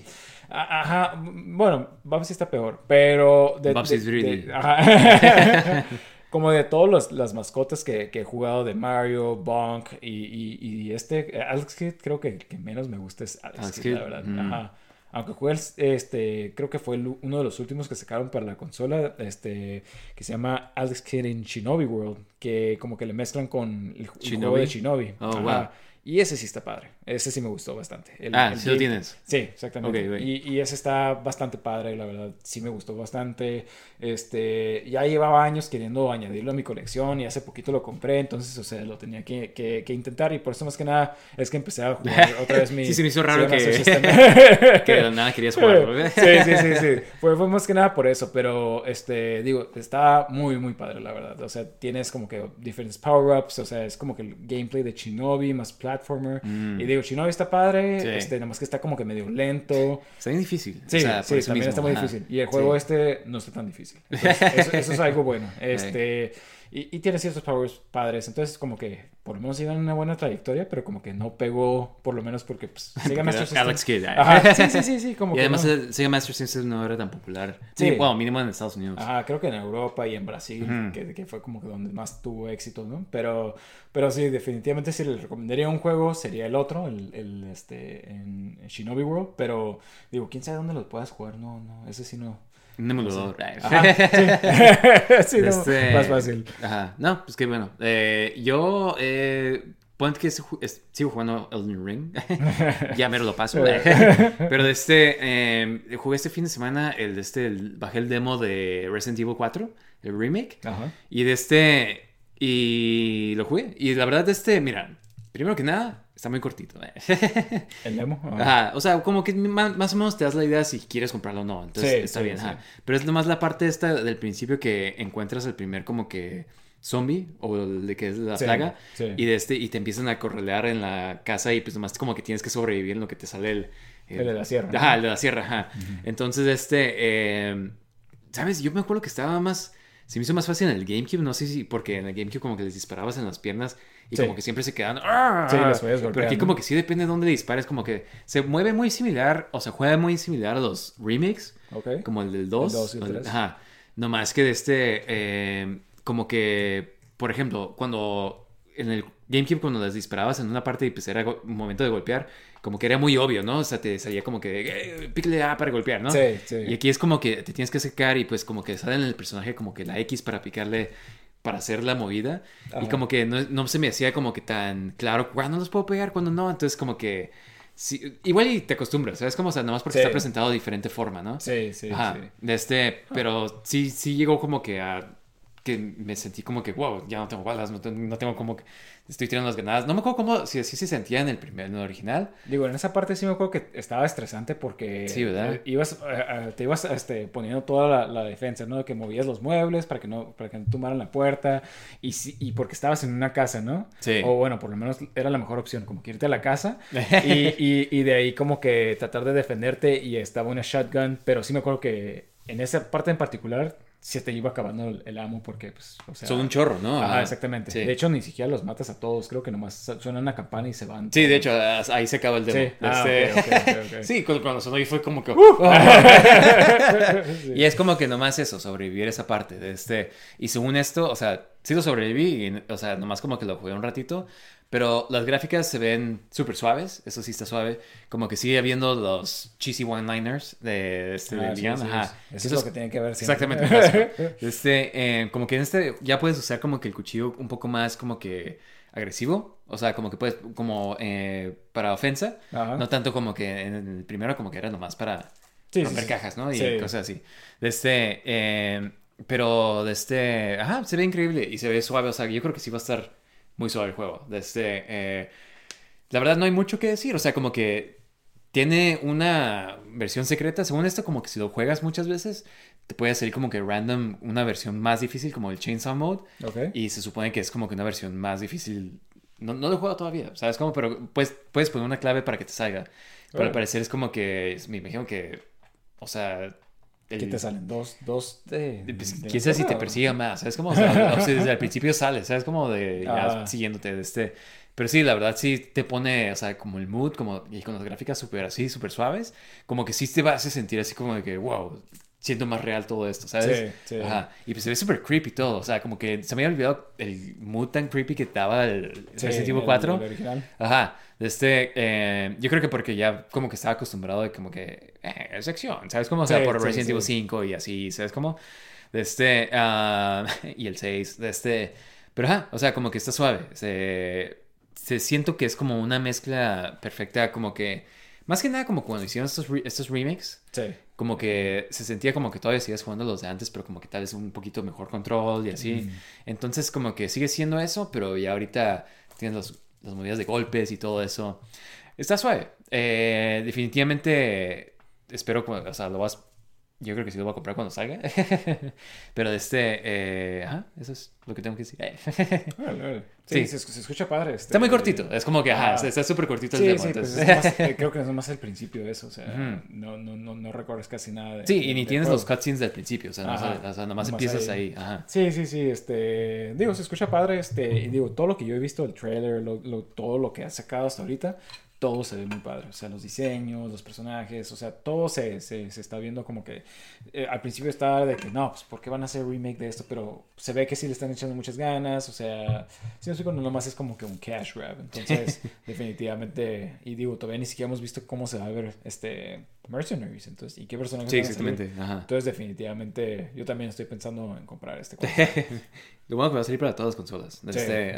Ajá, bueno, Babsy está peor, pero... De, is really... como de todas las mascotas que, que, he jugado de Mario, Bonk y, y, este, Alex Kidd, creo que el que menos me gusta es Alex, Kidd, la verdad. Mm. Ajá. Aunque jugué, este, creo que fue uno de los últimos que sacaron para la consola, este, que se llama Alex Kidd in Shinobi World, que como que le mezclan con el, juego de Shinobi. Oh, wow Y ese sí está padre. Ese sí me gustó bastante. El, ah, el sí lo tienes. Sí, exactamente. Ok, güey. y, y ese está bastante padre, la verdad. Sí me gustó bastante. Este, ya llevaba años queriendo añadirlo a mi colección y hace poquito lo compré. Entonces, o sea, lo tenía que, que- que intentar. Y por eso más que nada es que empecé a jugar otra vez mi... Sí, se me hizo raro que-. Que de nada querías güey. Sí, sí, sí, sí. Fue, fue más que nada por eso, pero este, digo, está muy, muy padre, la verdad. O sea, tienes como que diferentes power-ups, o sea, es como que el gameplay de Shinobi más platformer. Mm. Y digo, Shinobi está padre, Sí. este, nada más que está como que medio lento. Está bien difícil. Sí, o sea, por sí, también mismo, está muy ajá. difícil. Y el juego este no está tan difícil. Entonces, eso, eso es algo bueno. Este, y, y tiene ciertos powers padres. Entonces, como que por lo menos iban una buena trayectoria, pero como que no pegó, por lo menos porque pues, Sega Master System- Alex Kidd. Ajá, sí, sí, sí, sí, como Y que además no. Sega Master System no era tan popular. Sí, Sí. bueno, mínimo en Estados Unidos. Ajá, creo que en Europa y en Brasil, que, que fue como que donde más tuvo éxito, ¿no? Pero, pero sí, definitivamente si le recomendaría un juego sería el otro, el, el, este, en Shinobi World, pero digo, quién sabe dónde lo puedas jugar, no, no, ese sí no. Un emulador. Ajá, sí, sí, no, Este, más fácil. Ajá. No, pues qué bueno. Eh, yo, eh, ponte que sigo jugando Elden Ring. ya mero lo paso. Pero de este, eh, jugué este fin de semana, el de este, el- bajé el demo de Resident Evil 4, el remake. Ajá. Y de este, y lo jugué. Y la verdad de este, mira, primero que nada, está muy cortito. eh. El demo. Ajá. Ajá, o sea, como que más, más o menos te das la idea si quieres comprarlo o no. Entonces Sí, está sí, bien, sí. ajá. Pero es nomás la parte esta del principio que encuentras el primer como que zombie o el de que es la plaga y de este y te empiezan a correlear en la casa y pues nomás como que tienes que sobrevivir en lo que te sale el El de la sierra, ¿no? Ajá, el de la sierra, ajá. Entonces este eh, sabes, yo me acuerdo que estaba más se me hizo más fácil en el GameCube, no sé si porque en el GameCube como que les disparabas en las piernas y Sí. como que siempre se quedaban ¡ah! Sí, las Pero golpear, aquí ¿no? como que sí depende de dónde dispares, como que se mueve muy similar, o se juega muy similar a los remakes, Ok. como el del 2. El dos y el tres. Ajá. No más que de este, eh, como que, por ejemplo, cuando en el GameCube cuando las disparabas en una parte y pues era un momento de golpear, como que era muy obvio, ¿no? O sea, te salía como que, eh, pícale A para golpear, ¿no? Sí, sí. Y aquí es como que te tienes que acercar y pues como que sale en el personaje como que la X para picarle para hacer la movida y como que no, no se me hacía como que tan claro cuándo los puedo pegar, cuándo no, entonces como que sí, igual y te acostumbras, ¿sabes? Como, o sea, nomás porque Sí. está presentado de diferente forma, ¿no? Sí, sí, Ajá, sí. de este, pero sí, sí llegó como que a que me sentí como que, wow, ya no tengo balas, no, te- no tengo como que estoy tirando las granadas. No me acuerdo cómo, si así se sentía en el primer, en el original. Digo, en esa parte sí me acuerdo que estaba estresante porque Sí, ¿verdad? eh, ibas, eh, eh, te ibas este, poniendo toda la, la defensa, ¿no? Que movías los muebles para que no, para que no tumbaran la puerta y, sí- y porque estabas en una casa, ¿no? Sí. O bueno, por lo menos era la mejor opción, como que irte a la casa y, y- y de ahí como que tratar de defenderte y estaba una shotgun, pero sí me acuerdo que en esa parte en particular se te iba acabando el, el amo porque, pues, o sea... Son un chorro, ¿no? Ajá, exactamente. Sí. De hecho, ni siquiera los matas a todos. Creo que nomás suena una campana y se van. Sí, de hecho, ahí se acaba el demo. Sí. Ah, Este- ok, ok, ok, ok. Sí, cuando, cuando sonó y fue como que... Sí. Y es como que nomás eso, sobrevivir esa parte de este... Y según esto, o sea, sí lo sobreviví, y, o sea, nomás como que lo jugué un ratito, pero las gráficas se ven súper suaves, eso sí está suave, como que sigue habiendo los cheesy one-liners de este Ah, sí, sí, ajá. Eso es lo que tiene que ver siempre. Exactamente. Este, eh, como que en este ya puedes usar como que el cuchillo un poco más como que agresivo, o sea, como que puedes, como eh, para ofensa, Ajá. no tanto como que en el primero como que era nomás para sí, romper sí. cajas, ¿no? Y Sí. cosas así. De este, eh, pero de este, ajá, se ve increíble y se ve suave, o sea, yo creo que sí va a estar muy suave el juego. De este, eh, la verdad no hay mucho que decir, o sea, como que tiene una versión secreta, según esto, como que si lo juegas muchas veces, te puede salir como que random una versión más difícil, como el Chainsaw Mode, Ok. y se supone que es como que una versión más difícil. No, no lo he jugado todavía, ¿sabes? Como, pero puedes, puedes poner una clave para que te salga. Pero al parecer es como que, me imagino que, o sea... el- ¿Qué te salen? ¿Dos, dos de...? pues, de- quién sabe si te persiga más, ¿sabes? Como, o sea, desde el principio sale, ¿sabes? Como de ya Ah. siguiéndote de este... Pero sí, la verdad sí te pone, o sea, como el mood, como, y con las gráficas súper así, súper suaves, como que sí te va a sentir así como de que, wow, siento más real todo esto, ¿sabes? Sí, sí. Ajá. Y pues se ve súper creepy todo, o sea, como que se me había olvidado el mood tan creepy que daba el Sí, Resident Evil el- 4. el original. Ajá, este, eh, yo creo que porque ya como que estaba acostumbrado de como que, eh, es acción, ¿sabes cómo? O sea, por Resident. Evil 5 y así, ¿sabes cómo? De este, ah, y el 6, de este, pero ajá, o sea, como que está suave, se- se siento que es como una mezcla perfecta, como que, más que nada como cuando hicieron estos, re- estos remakes, Sí. Como que se sentía como que todavía sigues jugando los de antes, pero como que tal vez un poquito mejor control y así. Mm. Entonces como que sigue siendo eso, pero ya ahorita tienes los, las movidas de golpes y todo eso. Está suave. Eh, definitivamente espero, o sea, lo vas... Yo creo que sí lo voy a comprar cuando salga. pero de este... eh, ajá, eso es lo que tengo que decir. Órale, órale. Sí, Sí. Se, se escucha padre. este, Está muy cortito. Es como que, ajá, Ah. está súper cortito el Sí, sí, pues es más- eh, creo que es más el principio de eso, o sea, Ujú. no, no, no, no recuerdas casi nada de Sí, y ni tienes juego. los cutscenes del principio, o sea, nomás, Ajá. o sea, Nomás empiezas ahí. ahí. Ajá. Sí, sí, sí, este, digo, se escucha padre, este, y digo, todo lo que yo he visto, el trailer, lo, lo- todo lo que ha sacado hasta ahorita, todo se ve muy padre, o sea, los diseños, los personajes, o sea, todo se, se, se está viendo como que, eh, al principio estaba de que, no, pues, ¿por qué van a hacer remake de esto? Pero se ve que sí le están echando muchas ganas, o sea, si no sé cuando nomás es como que un cash grab, entonces, definitivamente, y digo, todavía ni siquiera hemos visto cómo se va a ver, este, Mercenaries, entonces, y qué personajes Sí, van a salir. exactamente. Ajá. Entonces, definitivamente, yo también estoy pensando en comprar este juego. Lo bueno que va a salir para todas las consolas. Sí. Este,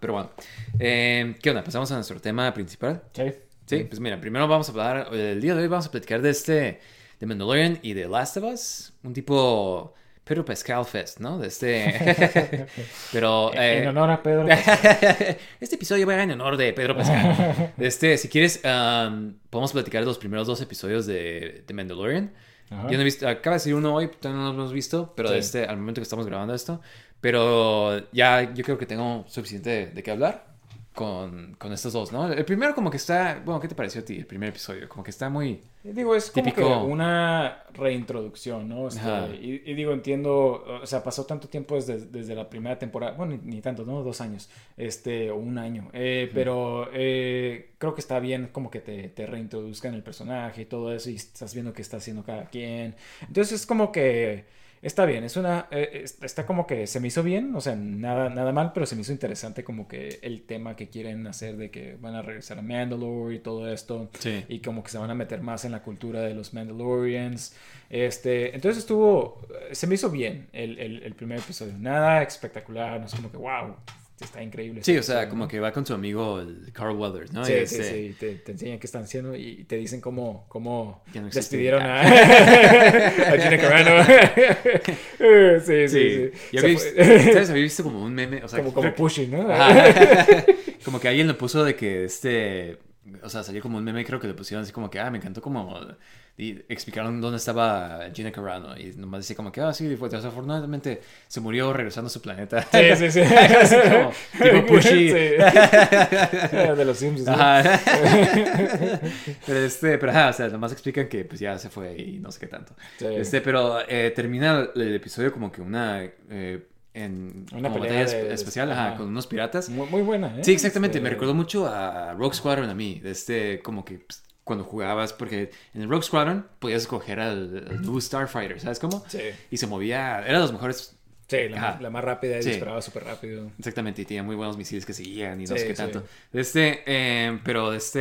pero bueno, Eh, ¿qué onda? Pasamos a nuestro tema principal. Sí. Sí, pues mira, primero vamos a hablar, el día de hoy vamos a platicar de este, de Mandalorian y de Last of Us, un tipo Pedro Pascal Fest, ¿no? De este, pero... En eh, honor a Pedro. este episodio va en honor de Pedro Pascal. Este, si quieres, um, podemos platicar de los primeros dos episodios de, de Mandalorian. Ajá. Yo no he visto, acaba de salir uno hoy, todavía no lo hemos visto, pero Sí. este, al momento que estamos grabando esto. Pero ya yo creo que tengo suficiente de, de qué hablar con, con estos dos, ¿no? El primero como que está, bueno, ¿qué te pareció a ti el primer episodio? Como que está muy... Digo, es como Típico- que una reintroducción, ¿no? Este, y digo, entiendo, o sea, pasó tanto tiempo desde, desde la primera temporada, bueno, ni, ni tanto, ¿no? Dos años, este, o un año, Eh, pero eh, creo que está bien como que te, te reintroduzcan el personaje y todo eso y estás viendo qué está haciendo cada quien. Entonces es como que está bien, es una, eh, es- está como que se me hizo bien, o sea, nada, nada mal, pero se me hizo interesante como que el tema que quieren hacer de que van a regresar a Mandalore y todo esto Sí. y como que se van a meter más en la cultura de los Mandalorians. Este, entonces estuvo, se me hizo bien el, el, el primer episodio. Nada espectacular, no es como que, wow, está increíble. Sí, este o sea, como ¿no? que va con su amigo el Carl Weathers, ¿no? Sí, Y sí, este- sí, te, te enseñan qué están haciendo y te dicen cómo, cómo no despidieron a, a Gina Carano. sí, sí, sí. Sí, yo había visto, ¿sabes? Había visto como un meme, o sea, como, como pushing, ¿no? Como que alguien lo puso de que este, o sea, salió como un meme, creo que le pusieron así como que, ah, me encantó como, y explicaron dónde estaba Gina Carano, y nomás decía como que, ah, sí, pues desafortunadamente se murió regresando a su planeta. Sí, sí, sí. Así como, tipo pushy. Sí. De los. Ajá. pero este, pero ajá, o sea, nomás explican que pues ya se fue y no sé qué tanto. Sí. Este, pero eh, termina el episodio como que una eh, en Una pelea batalla de- espe- de- especial, ajá, ajá. con unos piratas. Muy, muy buena, ¿eh? Sí, exactamente. Este, Me recordó mucho a Rogue Squadron a mí. de Este, como que pues, cuando jugabas, porque en el Rogue Squadron podías escoger al, al nuevo Starfighter, ¿sabes cómo? Sí, Y se movía, era de los mejores, sí la, más, la más rápida y Sí. disparaba súper rápido. exactamente, y tenía muy buenos misiles que seguían y no Sí, sé qué sí. tanto. De Este, eh, pero de este,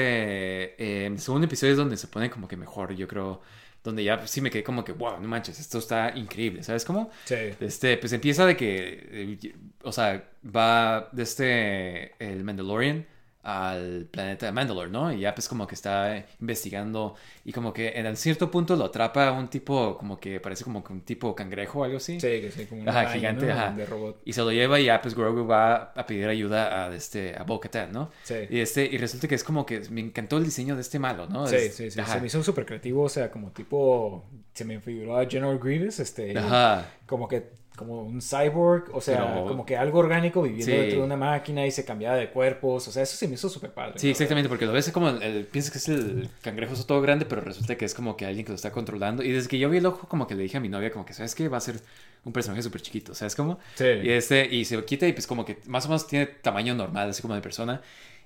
eh, segundo episodio es donde se pone como que mejor, yo creo. Donde ya sí me quedé como que, wow, no manches, esto está increíble, ¿sabes cómo? Sí. Este, pues empieza de que, eh, o sea, va desde el Mandalorian al planeta de Mandalore, ¿no? Y ya pues como que está investigando y como que en cierto punto lo atrapa un tipo, como que parece como que un tipo cangrejo o algo así. Sí, que sí, como araña, gigante, ¿no? ajá. De robot. Y se lo lleva y ya pues Grogu va a pedir ayuda a, este, a Bo-Katan, ¿no? Sí. Y, este, y resulta que es como que me encantó el diseño de este malo, ¿no? Sí, Es- sí, sí. Ajá. Se me hizo súper creativo, o sea, como tipo. Se me figuró a General Grievous, este. Ajá. Como que. Como un cyborg, o sea, Pero- como que algo orgánico viviendo Sí. dentro de una máquina y se cambiaba de cuerpos, o sea, eso se me hizo súper padre. Sí, ¿no? exactamente, porque lo ves como el, el- piensas que es el cangrejo es todo grande, pero resulta que es como que alguien que lo está controlando. Y desde que yo vi el ojo, como que le dije a mi novia, como que, ¿sabes qué? Va a ser un personaje súper chiquito, ¿sabes cómo? Sí. Y, este, y se lo quita y pues como que más o menos tiene tamaño normal, así como de persona.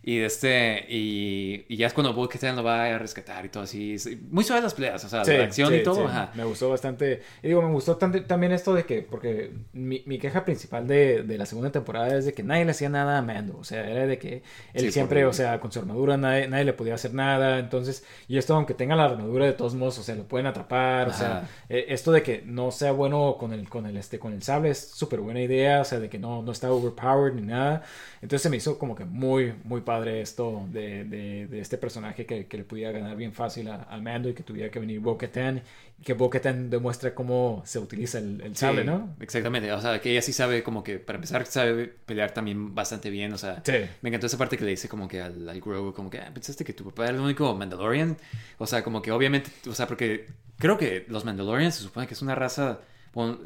Y este, y, y ya es cuando Bo-Katan lo va a rescatar y todo así. Muy suave las peleas, o sea, la acción y todo. Ajá. Me gustó bastante. Y digo, me gustó también esto de que, porque mi, mi queja principal de, de, la segunda temporada es de que nadie le hacía nada a Mando. O sea, era de que él siempre, o sea, con su armadura nadie, nadie, le podía hacer nada. Entonces, y esto, aunque tenga la armadura de todos modos, o sea, lo pueden atrapar. O sea, eh, esto de que no sea bueno con el, con el, este, con el sable es súper buena idea. O sea, de que no, no está overpowered ni nada. Entonces se me hizo como que muy, muy padre esto de, de, este personaje que, que, le pudiera ganar bien fácil al Mando y que tuviera que venir Bo-Katan y que Bo-Katan demuestre cómo se utiliza el, el sable, ¿no? Exactamente, o sea, que ella sí sabe como que, para empezar, sabe pelear también bastante bien, o sea, me encantó esa parte que le dice como que al, al Grogu, como que, ah, pensaste que tu papá era el único Mandalorian, o sea, como que obviamente, o sea, porque creo que los Mandalorians se supone que es una raza,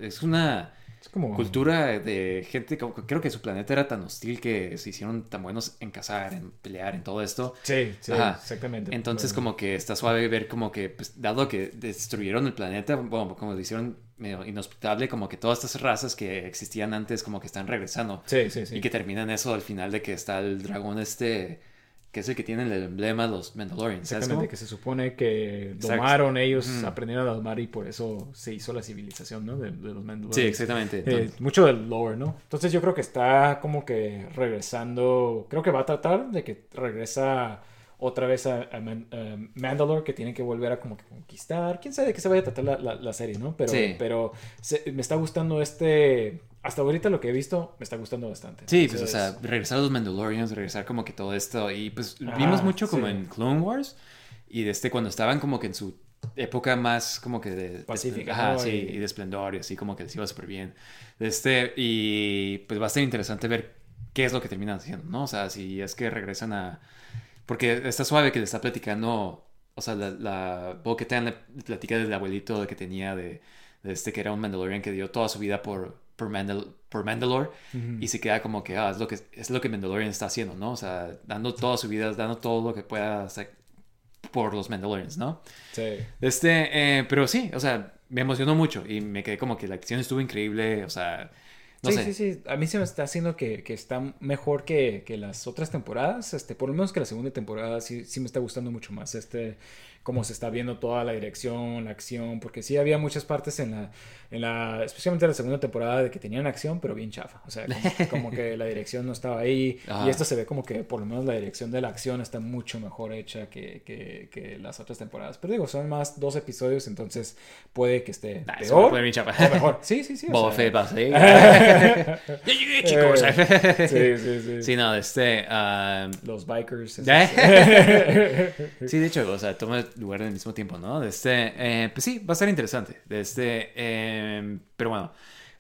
es una como... Cultura de gente, creo que su planeta era tan hostil que se hicieron tan buenos en cazar, en pelear, en todo esto. Sí, sí, exactamente. Entonces como que está suave ver como que, pues, dado que destruyeron el planeta, bueno, como lo hicieron medio inhospitable, como que todas estas razas que existían antes como que están regresando. Sí, sí, sí. Y que terminan eso al final de que está el dragón este que es el que tiene el emblema de los Mandalorians. Exactamente, que se supone que domaron ellos, aprendieron a domar y por eso se hizo la civilización, ¿no? De, los Mandalorians. Sí, exactamente. Eh, mucho del lore, ¿no? Entonces yo creo que está como que regresando, creo que va a tratar de que regresa otra vez a, Mandalore que tiene que volver a como que conquistar. Quién sabe de qué se vaya a tratar la, la, serie, ¿no? Pero, pero me está gustando este hasta ahorita lo que he visto me está gustando bastante. Sí, pues, o sea, regresar a los Mandalorians, regresar como que todo esto. Y pues vimos mucho como en Clone Wars. Y desde cuando estaban como que en su época más como que de... Pacífica. Ajá, sí, y... de esplendor y así como que les iba súper bien. Este, y pues va a ser interesante ver qué es lo que terminan haciendo, ¿no? O sea, si es que regresan a... Porque está suave que le está platicando... O sea, la, la que te le platica del abuelito que tenía de, de este que era un Mandalorian que dio toda su vida por por, por Mandalore y se queda como que, ah, es lo que, es lo que Mandalorian está haciendo, ¿no? O sea, dando toda su vida, dando todo lo que pueda hacer por los Mandalorians, ¿no? Sí. Este, eh, pero sí, o sea, me emocionó mucho y me quedé como que la acción estuvo increíble, o sea... No sí, sí, sí. A mí se me está haciendo que, que está mejor que, que, las otras temporadas. Este, por lo menos que la segunda temporada sí, sí me está gustando mucho más. Este, cómo se está viendo toda la dirección, la acción, porque sí había muchas partes en la, en la especialmente en la segunda temporada de que tenían acción, pero bien chafa, o sea, como, que la dirección no estaba ahí, y esto se ve como que por lo menos la dirección de la acción está mucho mejor hecha que, que, que las otras temporadas, pero digo, son más dos episodios, entonces puede que esté peor bien chafa. o mejor, sí, sí, sí. Boba Fett va chicos. sí, sí, sí. Sí, no, este... Um, Los bikers. sí, de hecho, o sea, toma lugar al mismo tiempo, ¿no? Este, eh, pues sí, va a ser interesante. Este, eh, pero bueno.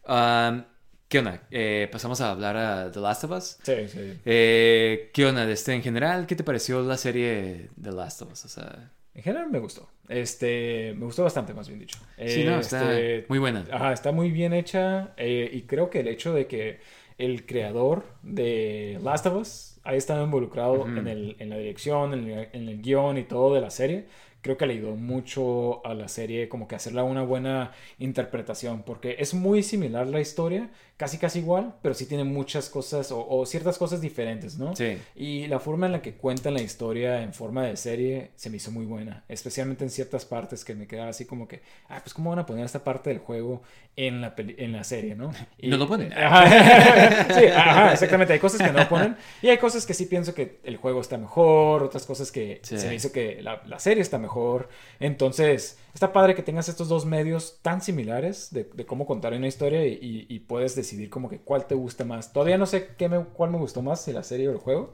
Um, ¿Qué onda? Eh, pasamos a hablar a The Last of Us. Sí, sí. ¿Qué onda? Este, en general, ¿qué te pareció la serie The Last of Us? O sea... En general me gustó. Este, me gustó bastante, más bien dicho. Sí, no, está este, muy buena. Ajá, está muy bien hecha. y creo que el hecho de que el creador de Last of Us haya estado involucrado en, el, en, la dirección, en el, en el guion y todo de la serie, creo que le ayudó mucho a la serie como que hacerla una buena interpretación, porque es muy similar la historia, casi casi igual, pero sí tiene muchas cosas o, ciertas cosas diferentes, ¿no? Sí. Y la forma en la que cuentan la historia en forma de serie se me hizo muy buena, especialmente en ciertas partes que me quedaba así como que, ah, pues cómo van a poner esta parte del juego en la, en la serie, ¿no? Y no lo ponen. sí, ajá, exactamente, hay cosas que no ponen y hay cosas que sí pienso que el juego está mejor, otras cosas que se me hizo que la, la serie está mejor, entonces está padre que tengas estos dos medios tan similares de, cómo contar una historia y, puedes decidir como que cuál te gusta más. Todavía no sé qué me, cuál me gustó más, si la serie o el juego,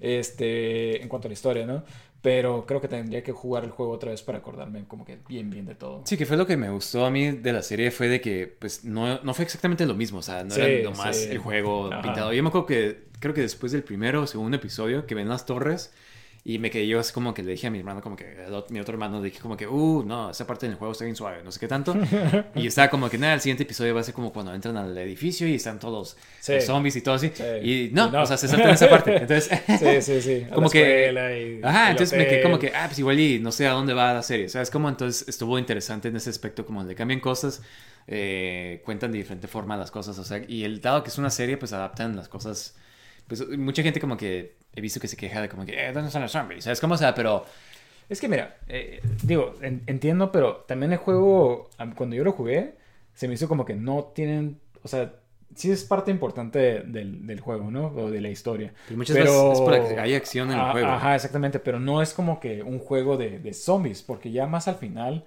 este, en cuanto a la historia, ¿no? Pero creo que tendría que jugar el juego otra vez para acordarme como que bien, bien de todo. Sí, que fue lo que me gustó a mí de la serie fue de que pues no, no fue exactamente lo mismo, o sea, no era nomás el juego pintado. Yo me acuerdo que creo que después del primero o segundo episodio que ven las torres y me quedé yo así como que le dije a mi hermano, como que, mi otro hermano, le dije como que, uh, no, esa parte del juego está bien suave, no sé qué tanto. y estaba como que, nada, el siguiente episodio va a ser como cuando entran al edificio y están todos los zombies y todo así. Y no, o sea, se salta en esa parte. Entonces, sí, sí, sí. como que, ajá, entonces me quedé como que, ah, pues igual y no sé a dónde va la serie. ¿Sabes cómo? Entonces estuvo interesante en ese aspecto, como le cambian cosas. Eh, cuentan de diferente forma las cosas, o sea, y el dado que es una serie, pues adaptan las cosas, pues mucha gente como que he visto que se queja de como que, eh, ¿dónde están los zombies? ¿Sabes cómo? O sea, pero... Es que mira, eh, digo, en- entiendo, pero también el juego, cuando yo lo jugué, se me hizo como que no tienen, o sea, sí es parte importante del, del juego, ¿no? O de la historia. pero muchas Pero- veces es para que haya acción en el juego. Ajá, exactamente, pero no es como que un juego de, de zombies, porque ya más al final,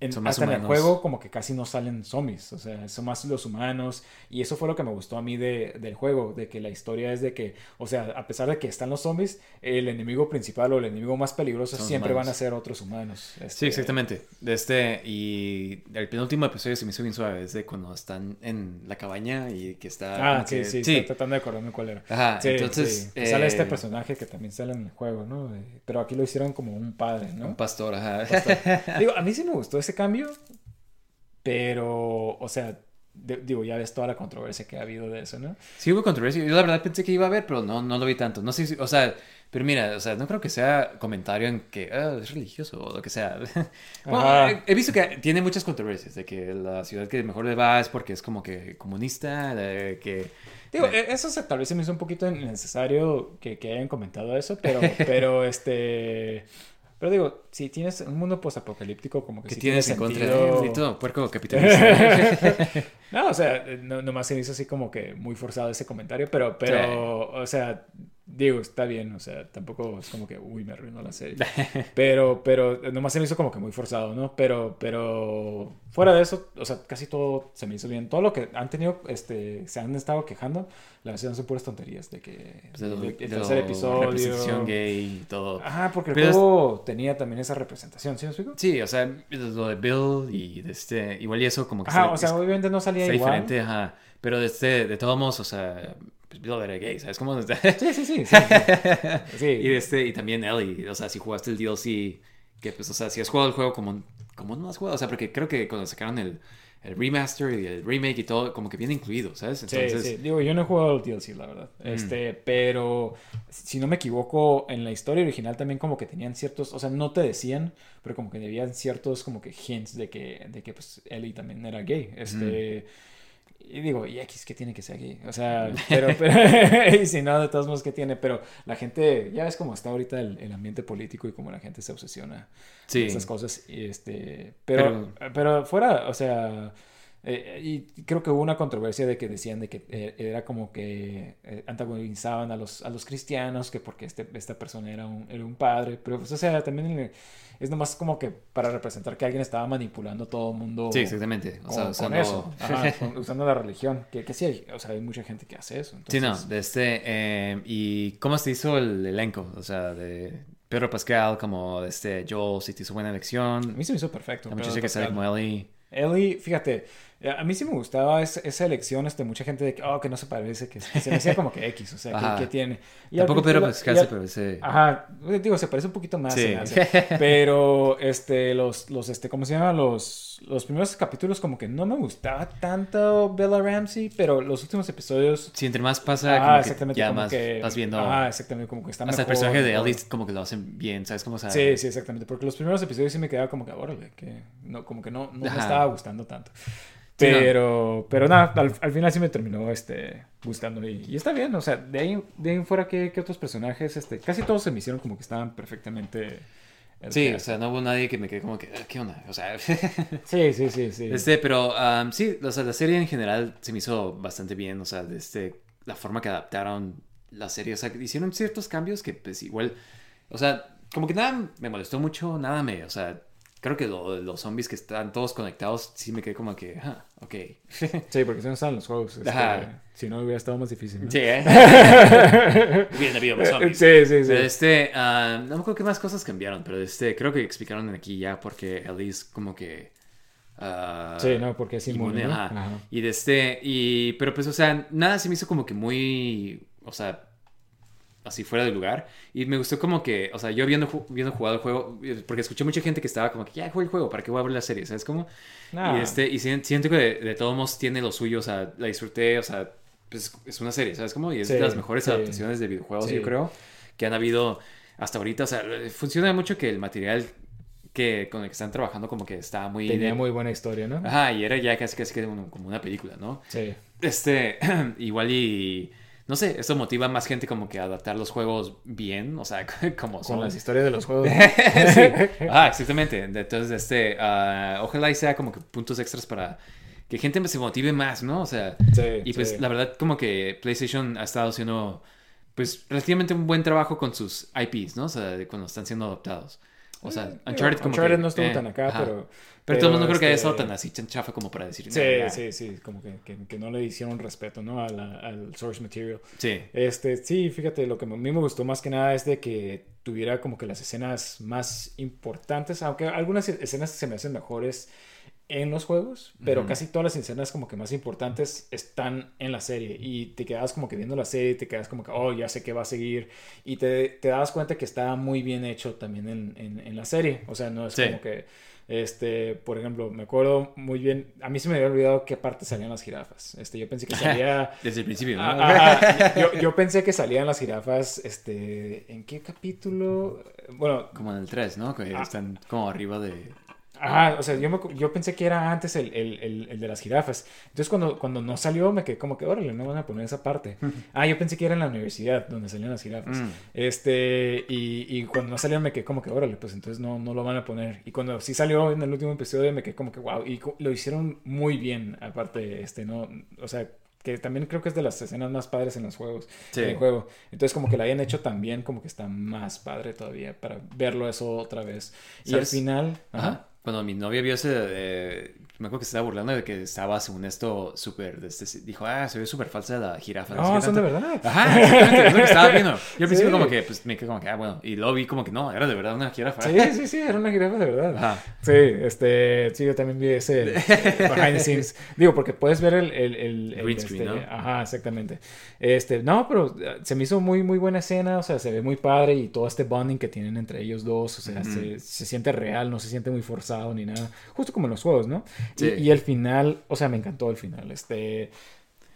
en, hasta en el humanos. juego como que casi no salen zombies, o sea, son más los humanos, y eso fue lo que me gustó a mí de, del juego, de que la historia es de que, o sea, a pesar de que están los zombies, el enemigo principal o el enemigo más peligroso Son siempre van a humanos. ser otros humanos. Sí, Este, exactamente. De este, y el penúltimo episodio se me hizo bien suave, es de cuando están en la cabaña y que está... Ah, sí, que- sí, estoy tratando de acordarme cuál era. Ajá, Sí, entonces... sí. Sale este eh, personaje que también sale en el juego, ¿no? Eh, Pero aquí lo hicieron como un padre, ¿no? Un pastor, ajá. Digo, a mí sí me gustó ese cambio, pero, o sea, de- digo, ya ves toda la controversia que ha habido de eso, ¿no? Sí hubo controversia. Yo la verdad pensé que iba a haber, pero no, no lo vi tanto. No sé si, o sea, pero mira, o sea, no creo que sea comentario en que "Ah, es religioso o lo que sea. Bueno, he, he visto que tiene muchas controversias de que la ciudad que mejor le va es porque es como que comunista, de que... Digo, de- e- eso se, tal vez se me hizo un poquito innecesario que, que hayan comentado eso, pero, pero este... Pero digo, si tienes un mundo posapocalíptico, como que sí tienes en contra de maldito puerco capitalista. No, o sea, no, nomás se me hizo así como que muy forzado ese comentario, pero, pero, o sea, digo, está bien, o sea, tampoco es como que, uy, me arruinó la serie. Pero, pero, nomás se me hizo como que muy forzado, ¿no? Pero, pero, fuera de eso, o sea, casi todo se me hizo bien. Todo lo que han tenido, este, se han estado quejando, la verdad son puras tonterías de que Pues de el tercer episodio. representación gay y todo. Ajá, porque el Pero es- juego tenía también esa representación, ¿sí me explico? Sí, o sea, lo de Bill y de este, igual y eso como que Ajá, está- o sea, obviamente no salía igual. diferente, ajá. Pero de este, de todos modos, o sea, pues Bill era gay, ¿sabes cómo? Sí, sí, sí. sí, sí. Sí. Y, este, y también Ellie, o sea, si jugaste el DLC, que pues, o sea, si has jugado el juego como, como no has jugado, o sea, porque creo que cuando sacaron el, el remaster y el remake y todo, como que viene incluido, ¿sabes? Entonces, Sí, sí. Digo, yo no he jugado el DLC, la verdad. Mm. Este, pero si no me equivoco, en la historia original también como que tenían ciertos, o sea, no te decían, pero como que debían ciertos como que hints de que, de que pues Ellie también era gay. Este, y digo, y X, ¿qué tiene que ser gay? O sea, pero, pero y si no, de todos modos, ¿qué tiene? Pero la gente, ya ves cómo está ahorita el, el ambiente político y cómo la gente se obsesiona sí. esas cosas. Y este, pero, pero, fuera, o sea, eh, y creo que hubo una controversia de que decían de que eh, era como que eh, antagonizaban a los, a los cristianos, que porque este, esta persona era un, era un padre, pero pues, o sea, también es nomás como que para representar que alguien estaba manipulando a todo el mundo. Sí, exactamente. O con, sea, con usando... eso, Ajá, con- usando la religión, que, que sí hay, o sea, hay mucha gente que hace eso. Sí, no, entonces- de este, eh, ¿y cómo se hizo el elenco? O sea, de Pedro Pascal como de este Joel, si te hizo buena A elección. mí se me hizo perfecto. La muchacha que sale como Ellie. Ellie, fíjate, a mí sí me gustaba esa, esa elección, este, mucha gente de que, oh, que no se parece, que se me hacía como que X, o sea, que, que tiene. Y Tampoco Pedro Pascal y se parece... Ajá, digo, se parece un poquito más. Sí. Pero, este, los, los, este, ¿cómo se llama? Los, los primeros capítulos como que no me gustaba tanto Bella Ramsey, pero los últimos episodios... Sí, entre más pasa, Ah, como que exactamente, ya como más que... vas viendo... Ah, exactamente, como que está hasta el personaje de. Ellie como que lo hacen bien, ¿sabes cómo? Sea, Sí, sí, exactamente. Porque los primeros episodios sí me quedaba como que, órale, que no, como que no, no me estaba gustando tanto. No. Pero, pero nada, al, al final sí me terminó este, gustando y, y está bien, o sea, de ahí, de ahí fuera, ¿qué, qué otros personajes? Este, casi todos se me hicieron como que estaban perfectamente... Sí, o sea, no hubo nadie que me quede como que, "Ah, ¿qué onda? O sea, sí, sí, sí, sí. este, pero um, sí, o sea, la serie en general se me hizo bastante bien, o sea, este, la forma que adaptaron la serie, o sea, que hicieron ciertos cambios que pues igual, o sea, como que nada me molestó mucho, nada me, o sea, creo que lo los zombies que están todos conectados, sí me quedé como que, ah, ok. Sí, porque si no estaban los juegos. este, si no, hubiera estado más difícil. ¿no? Sí, ¿eh? Hubiera habido más zombies. Sí, sí, sí. Pero este, ah, no me acuerdo qué más cosas cambiaron, pero este, creo que explicaron aquí ya porque Ellie es como que... ah, Sí, no, porque es inmune, ¿no? ajá. Ajá. Y de este, y, pero pues, o sea, nada se me hizo como que muy, o sea, así fuera de lugar. Y me gustó como que, o sea, yo viendo, ju- viendo jugado el juego, eh, porque escuché mucha gente que estaba como que, ya jugué el juego, ¿para qué voy a ver la serie? ¿Sabes cómo? Ah. Y este, y si- siento que de, de todos modos tiene lo suyo, o sea, la disfruté, o sea, pues es una serie, ¿sabes cómo? Y es Sí, de las mejores sí. adaptaciones de videojuegos, Sí. yo creo, que han habido hasta ahorita. O sea, funciona mucho que el material que, con el que están trabajando como que está muy... Tenía de- muy buena historia, ¿no? Ajá, y era ya casi casi como una película, ¿no? Sí. Este, igual y no sé, esto motiva a más gente como que a adaptar los juegos bien, o sea, como son. Las historias de los juegos. sí. Ah, exactamente. Entonces, este, uh, ojalá y sea como que puntos extras para que gente se motive más, ¿no? O sea, sí, y pues sí. la verdad como que PlayStation ha estado haciendo pues relativamente un buen trabajo con sus IPs, ¿no? O sea, de cuando están siendo adoptados. O sea, Eh, Uncharted como Uncharted que, no estuvo eh, tan acá, ajá. pero... Pero todo el mundo creo que haya estado tan así, tan chafa como para decir. Sí, sí, sí, como que, que, que no le hicieron respeto, ¿no? A la- al source material. Sí. Este, sí, fíjate, lo que a mí me gustó más que nada es de que tuviera como que las escenas más importantes, aunque algunas escenas se me hacen mejores en los juegos, pero casi todas las escenas como que más importantes están en la serie y te quedas como que viendo la serie, te quedas como que, oh, ya sé qué va a seguir y te, te das cuenta que está muy bien hecho también en, en, en la serie, o sea, no es Sí. como que, este, por ejemplo, me acuerdo muy bien, a mí se me había olvidado qué parte salían las jirafas, este, yo pensé que salía... Desde el principio, ¿no? Ah, ajá. Yo, yo pensé que salían las jirafas, este, ¿en qué capítulo? Bueno, Como en el 3, ¿no? Que Ah. están como arriba de... ajá, o sea, yo, me- yo pensé que era antes el, el- el- el de las jirafas. Entonces cuando, cuando no salió me quedé como que, órale, no van a poner esa parte. Ah, yo pensé que era en la universidad donde salían las jirafas. Mm. Este, y, y cuando no salió me quedé como que, órale, pues entonces no, no lo van a poner. Y cuando sí salió en el último episodio me quedé como que, wow, y lo hicieron muy bien, aparte, este, no, o sea, que también creo que es de las escenas más padres en los juegos, Sí. en el juego. Entonces como que la hayan hecho también, como que está más padre todavía para verlo eso otra vez. Y al final, Ajá. Cuando mi novia vio ese, eh, me acuerdo que se estaba burlando de que estaba, según esto, súper, este- dijo, ah, se ve súper falsa la jirafa. no sé No, qué son de tanto". verdad. Ajá, es lo que estaba viendo. Yo al principio Sí. como que, pues, me quedé como que, ah, bueno, y luego vi como que no, era de verdad una jirafa. Sí, sí, sí, era una jirafa de verdad. Ajá. Sí, este, sí, yo también vi ese eh, behind the scenes. Digo, porque puedes ver el, el, el- el, Green screen, este, ¿no? Ajá, exactamente. Este, no, pero eh, se me hizo muy, muy buena escena, o sea, se ve muy padre y todo este bonding que tienen entre ellos dos, o sea, Ujú. se, se siente real, no se siente muy forzado ni nada, justo como en los juegos, ¿no? Y- Sí. Y, el final, o sea, me encantó el final, este...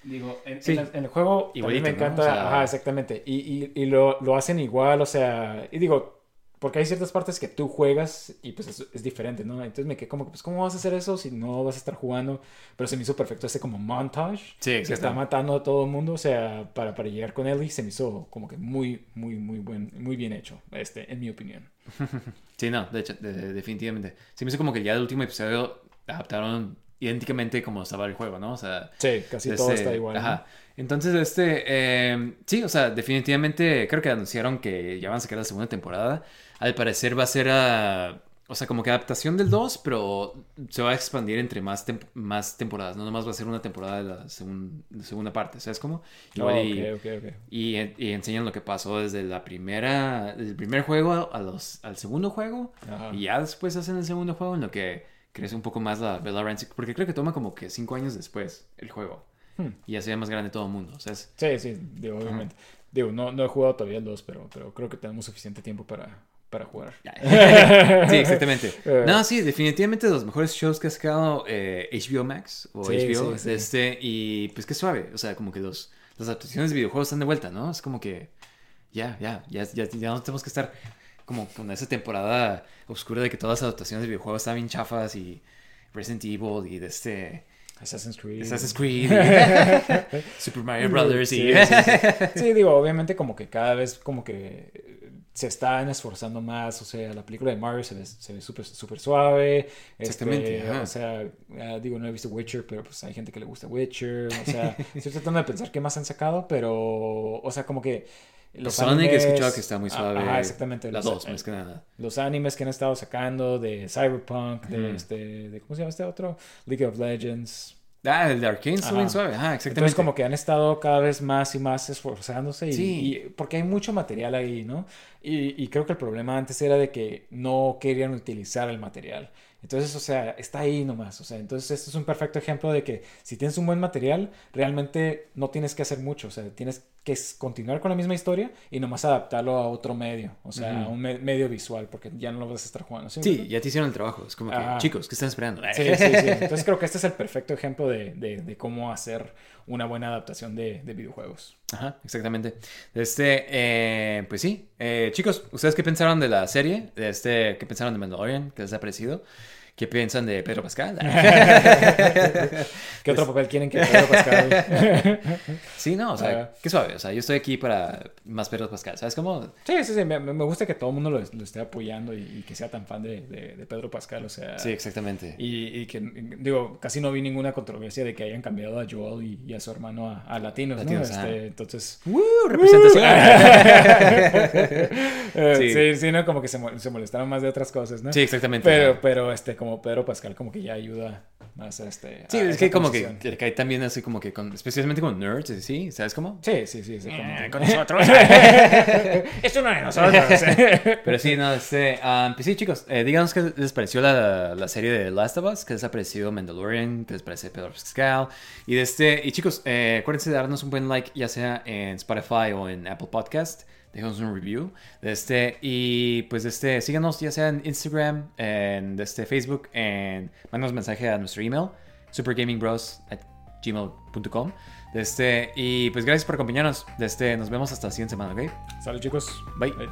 Digo, en, Sí. en el, en el juego también Igualito, me ¿no? encanta, O sea- ajá, exactamente, y, y, y lo, lo hacen igual, o sea, y digo, porque hay ciertas partes que tú juegas y pues es, es diferente, ¿no? Entonces me quedé como, pues, ¿cómo vas a hacer eso si no vas a estar jugando? Pero se me hizo perfecto ese como montage. Sí, que está exacto. matando a todo el mundo, o sea, para, para llegar con Ellie se me hizo como que muy, muy, muy buen, muy bien hecho, este, en mi opinión. Sí, no, de hecho, de- de- definitivamente. Se me hizo como que ya el último episodio adaptaron idénticamente como estaba el juego, ¿no? O sea, Sí, casi Este, todo está igual. ¿no? Ajá. Entonces, este, eh, sí, o sea, definitivamente creo que anunciaron que ya van a sacar la segunda temporada. Al parecer va a ser, ah, o sea, como que adaptación del 2, pero se va a expandir entre más, tem- más temporadas. No nomás va a ser una temporada de la segun- de segunda parte, ¿sabes cómo? Oh, y, ok, ok, ok. y, y enseñan lo que pasó desde la primera, el primer juego a los, al segundo juego. Ajá. Y ya después hacen el segundo juego en lo que crece un poco más la Bella Ramsey. Porque creo que toma como que cinco años después el juego. Hmm. Y ya se ve más grande todo el mundo. O sea, es- Sí, sí, digo, obviamente. Digo, no, no he jugado todavía el 2, pero, pero creo que tenemos suficiente tiempo para, para jugar. sí, exactamente. Eh. No, sí, definitivamente de los mejores shows que ha sacado eh, HBO Max o Sí, HBO. sí, sí. Este, y pues qué suave. O sea, como que los, las adaptaciones de videojuegos están de vuelta, ¿no? Es como que ya, ya, ya, ya, ya no tenemos que estar como con esa temporada oscura de que todas las adaptaciones de videojuegos estaban bien chafas y Resident Evil y de este Assassin's Creed. Assassin's Creed Super Mario Brothers Sí, y... sí, sí. Sí, digo, obviamente como que cada vez como que se están esforzando más, o sea, la película de Mario se ve, se ve súper súper suave, Exactamente, este, o sea, digo, no he visto Witcher, pero pues hay gente que le gusta Witcher, o sea, estoy tratando de pensar qué más han sacado, pero, o sea, como que los Sonic he animes- escuchado que está muy ah, suave. Ajá, exactamente. Las los- dos, más que nada. los animes que han estado sacando de Cyberpunk, de este, de, ¿cómo se llama este otro? League of Legends. Ah, el de Arkane está bien suave. Ajá, exactamente. Entonces como que han estado cada vez más y más esforzándose y, Sí. y- porque hay mucho material ahí, ¿no? Y, y creo que el problema antes era de que no querían utilizar el material. Entonces, o sea, está ahí nomás. O sea, entonces esto es un perfecto ejemplo de que si tienes un buen material, realmente no tienes que hacer mucho. O sea, tienes que continuar con la misma historia y nomás adaptarlo a otro medio. O sea, a un me- medio visual, porque ya no lo vas a estar jugando. ¿sí ya te hicieron el trabajo. Es como que, Ajá. chicos, ¿qué están esperando? Sí, sí, sí. Entonces creo que este es el perfecto ejemplo de, de- de cómo hacer una buena adaptación de, de videojuegos. Ajá, exactamente. Este, eh, pues sí. Eh, chicos, ¿ustedes qué pensaron de la serie? De este, ¿Qué pensaron de Mandalorian? ¿Qué les ha parecido? ¿Qué piensan de Pedro Pascal? ¿Qué otro papel quieren que Pedro Pascal? sí, no, o sea, Ah. qué suave. O sea, yo estoy aquí para más Pedro Pascal. ¿Sabes cómo? Sí, sí, sí. Me, me gusta que todo el mundo lo, lo esté apoyando y, y que sea tan fan de, de- de Pedro Pascal. O sea. Sí, exactamente. Y, y que, digo, casi no vi ninguna controversia de que hayan cambiado a Joel y, y a su hermano a, a latinos, ¿no? Latinos, Este, ah. entonces. ¡Uh! Representación. Eh, Sí. sí. sí, ¿no? Como que se, se molestaron más de otras cosas, ¿no? sí, exactamente. Pero, pero, este, como Pedro Pascal, como que ya ayuda más a este. Sí, a es que como que, conversación. que hay también así como que con, especialmente con nerds, ¿sí? ¿Sabes cómo? Sí, sí, sí. sí, como que- Eh, con nosotros. es uno de nosotros. Pero sí, no, este, ah, pues sí, chicos, eh, díganos qué les pareció la, la serie de Last of Us, qué les ha parecido Mandalorian, qué les parece Pedro Pascal. Y, de este, y chicos, eh, acuérdense de darnos un buen like, ya sea en Spotify o en Apple Podcast. Déjanos un review de este y pues de este síganos ya sea en Instagram, en de este Facebook, en mándanos mensaje a nuestro email supergamingbros@gmail.com. De este y pues gracias por acompañarnos. De este nos vemos hasta la siguiente semana, ¿ok? Sale, chicos. Bye. Bye.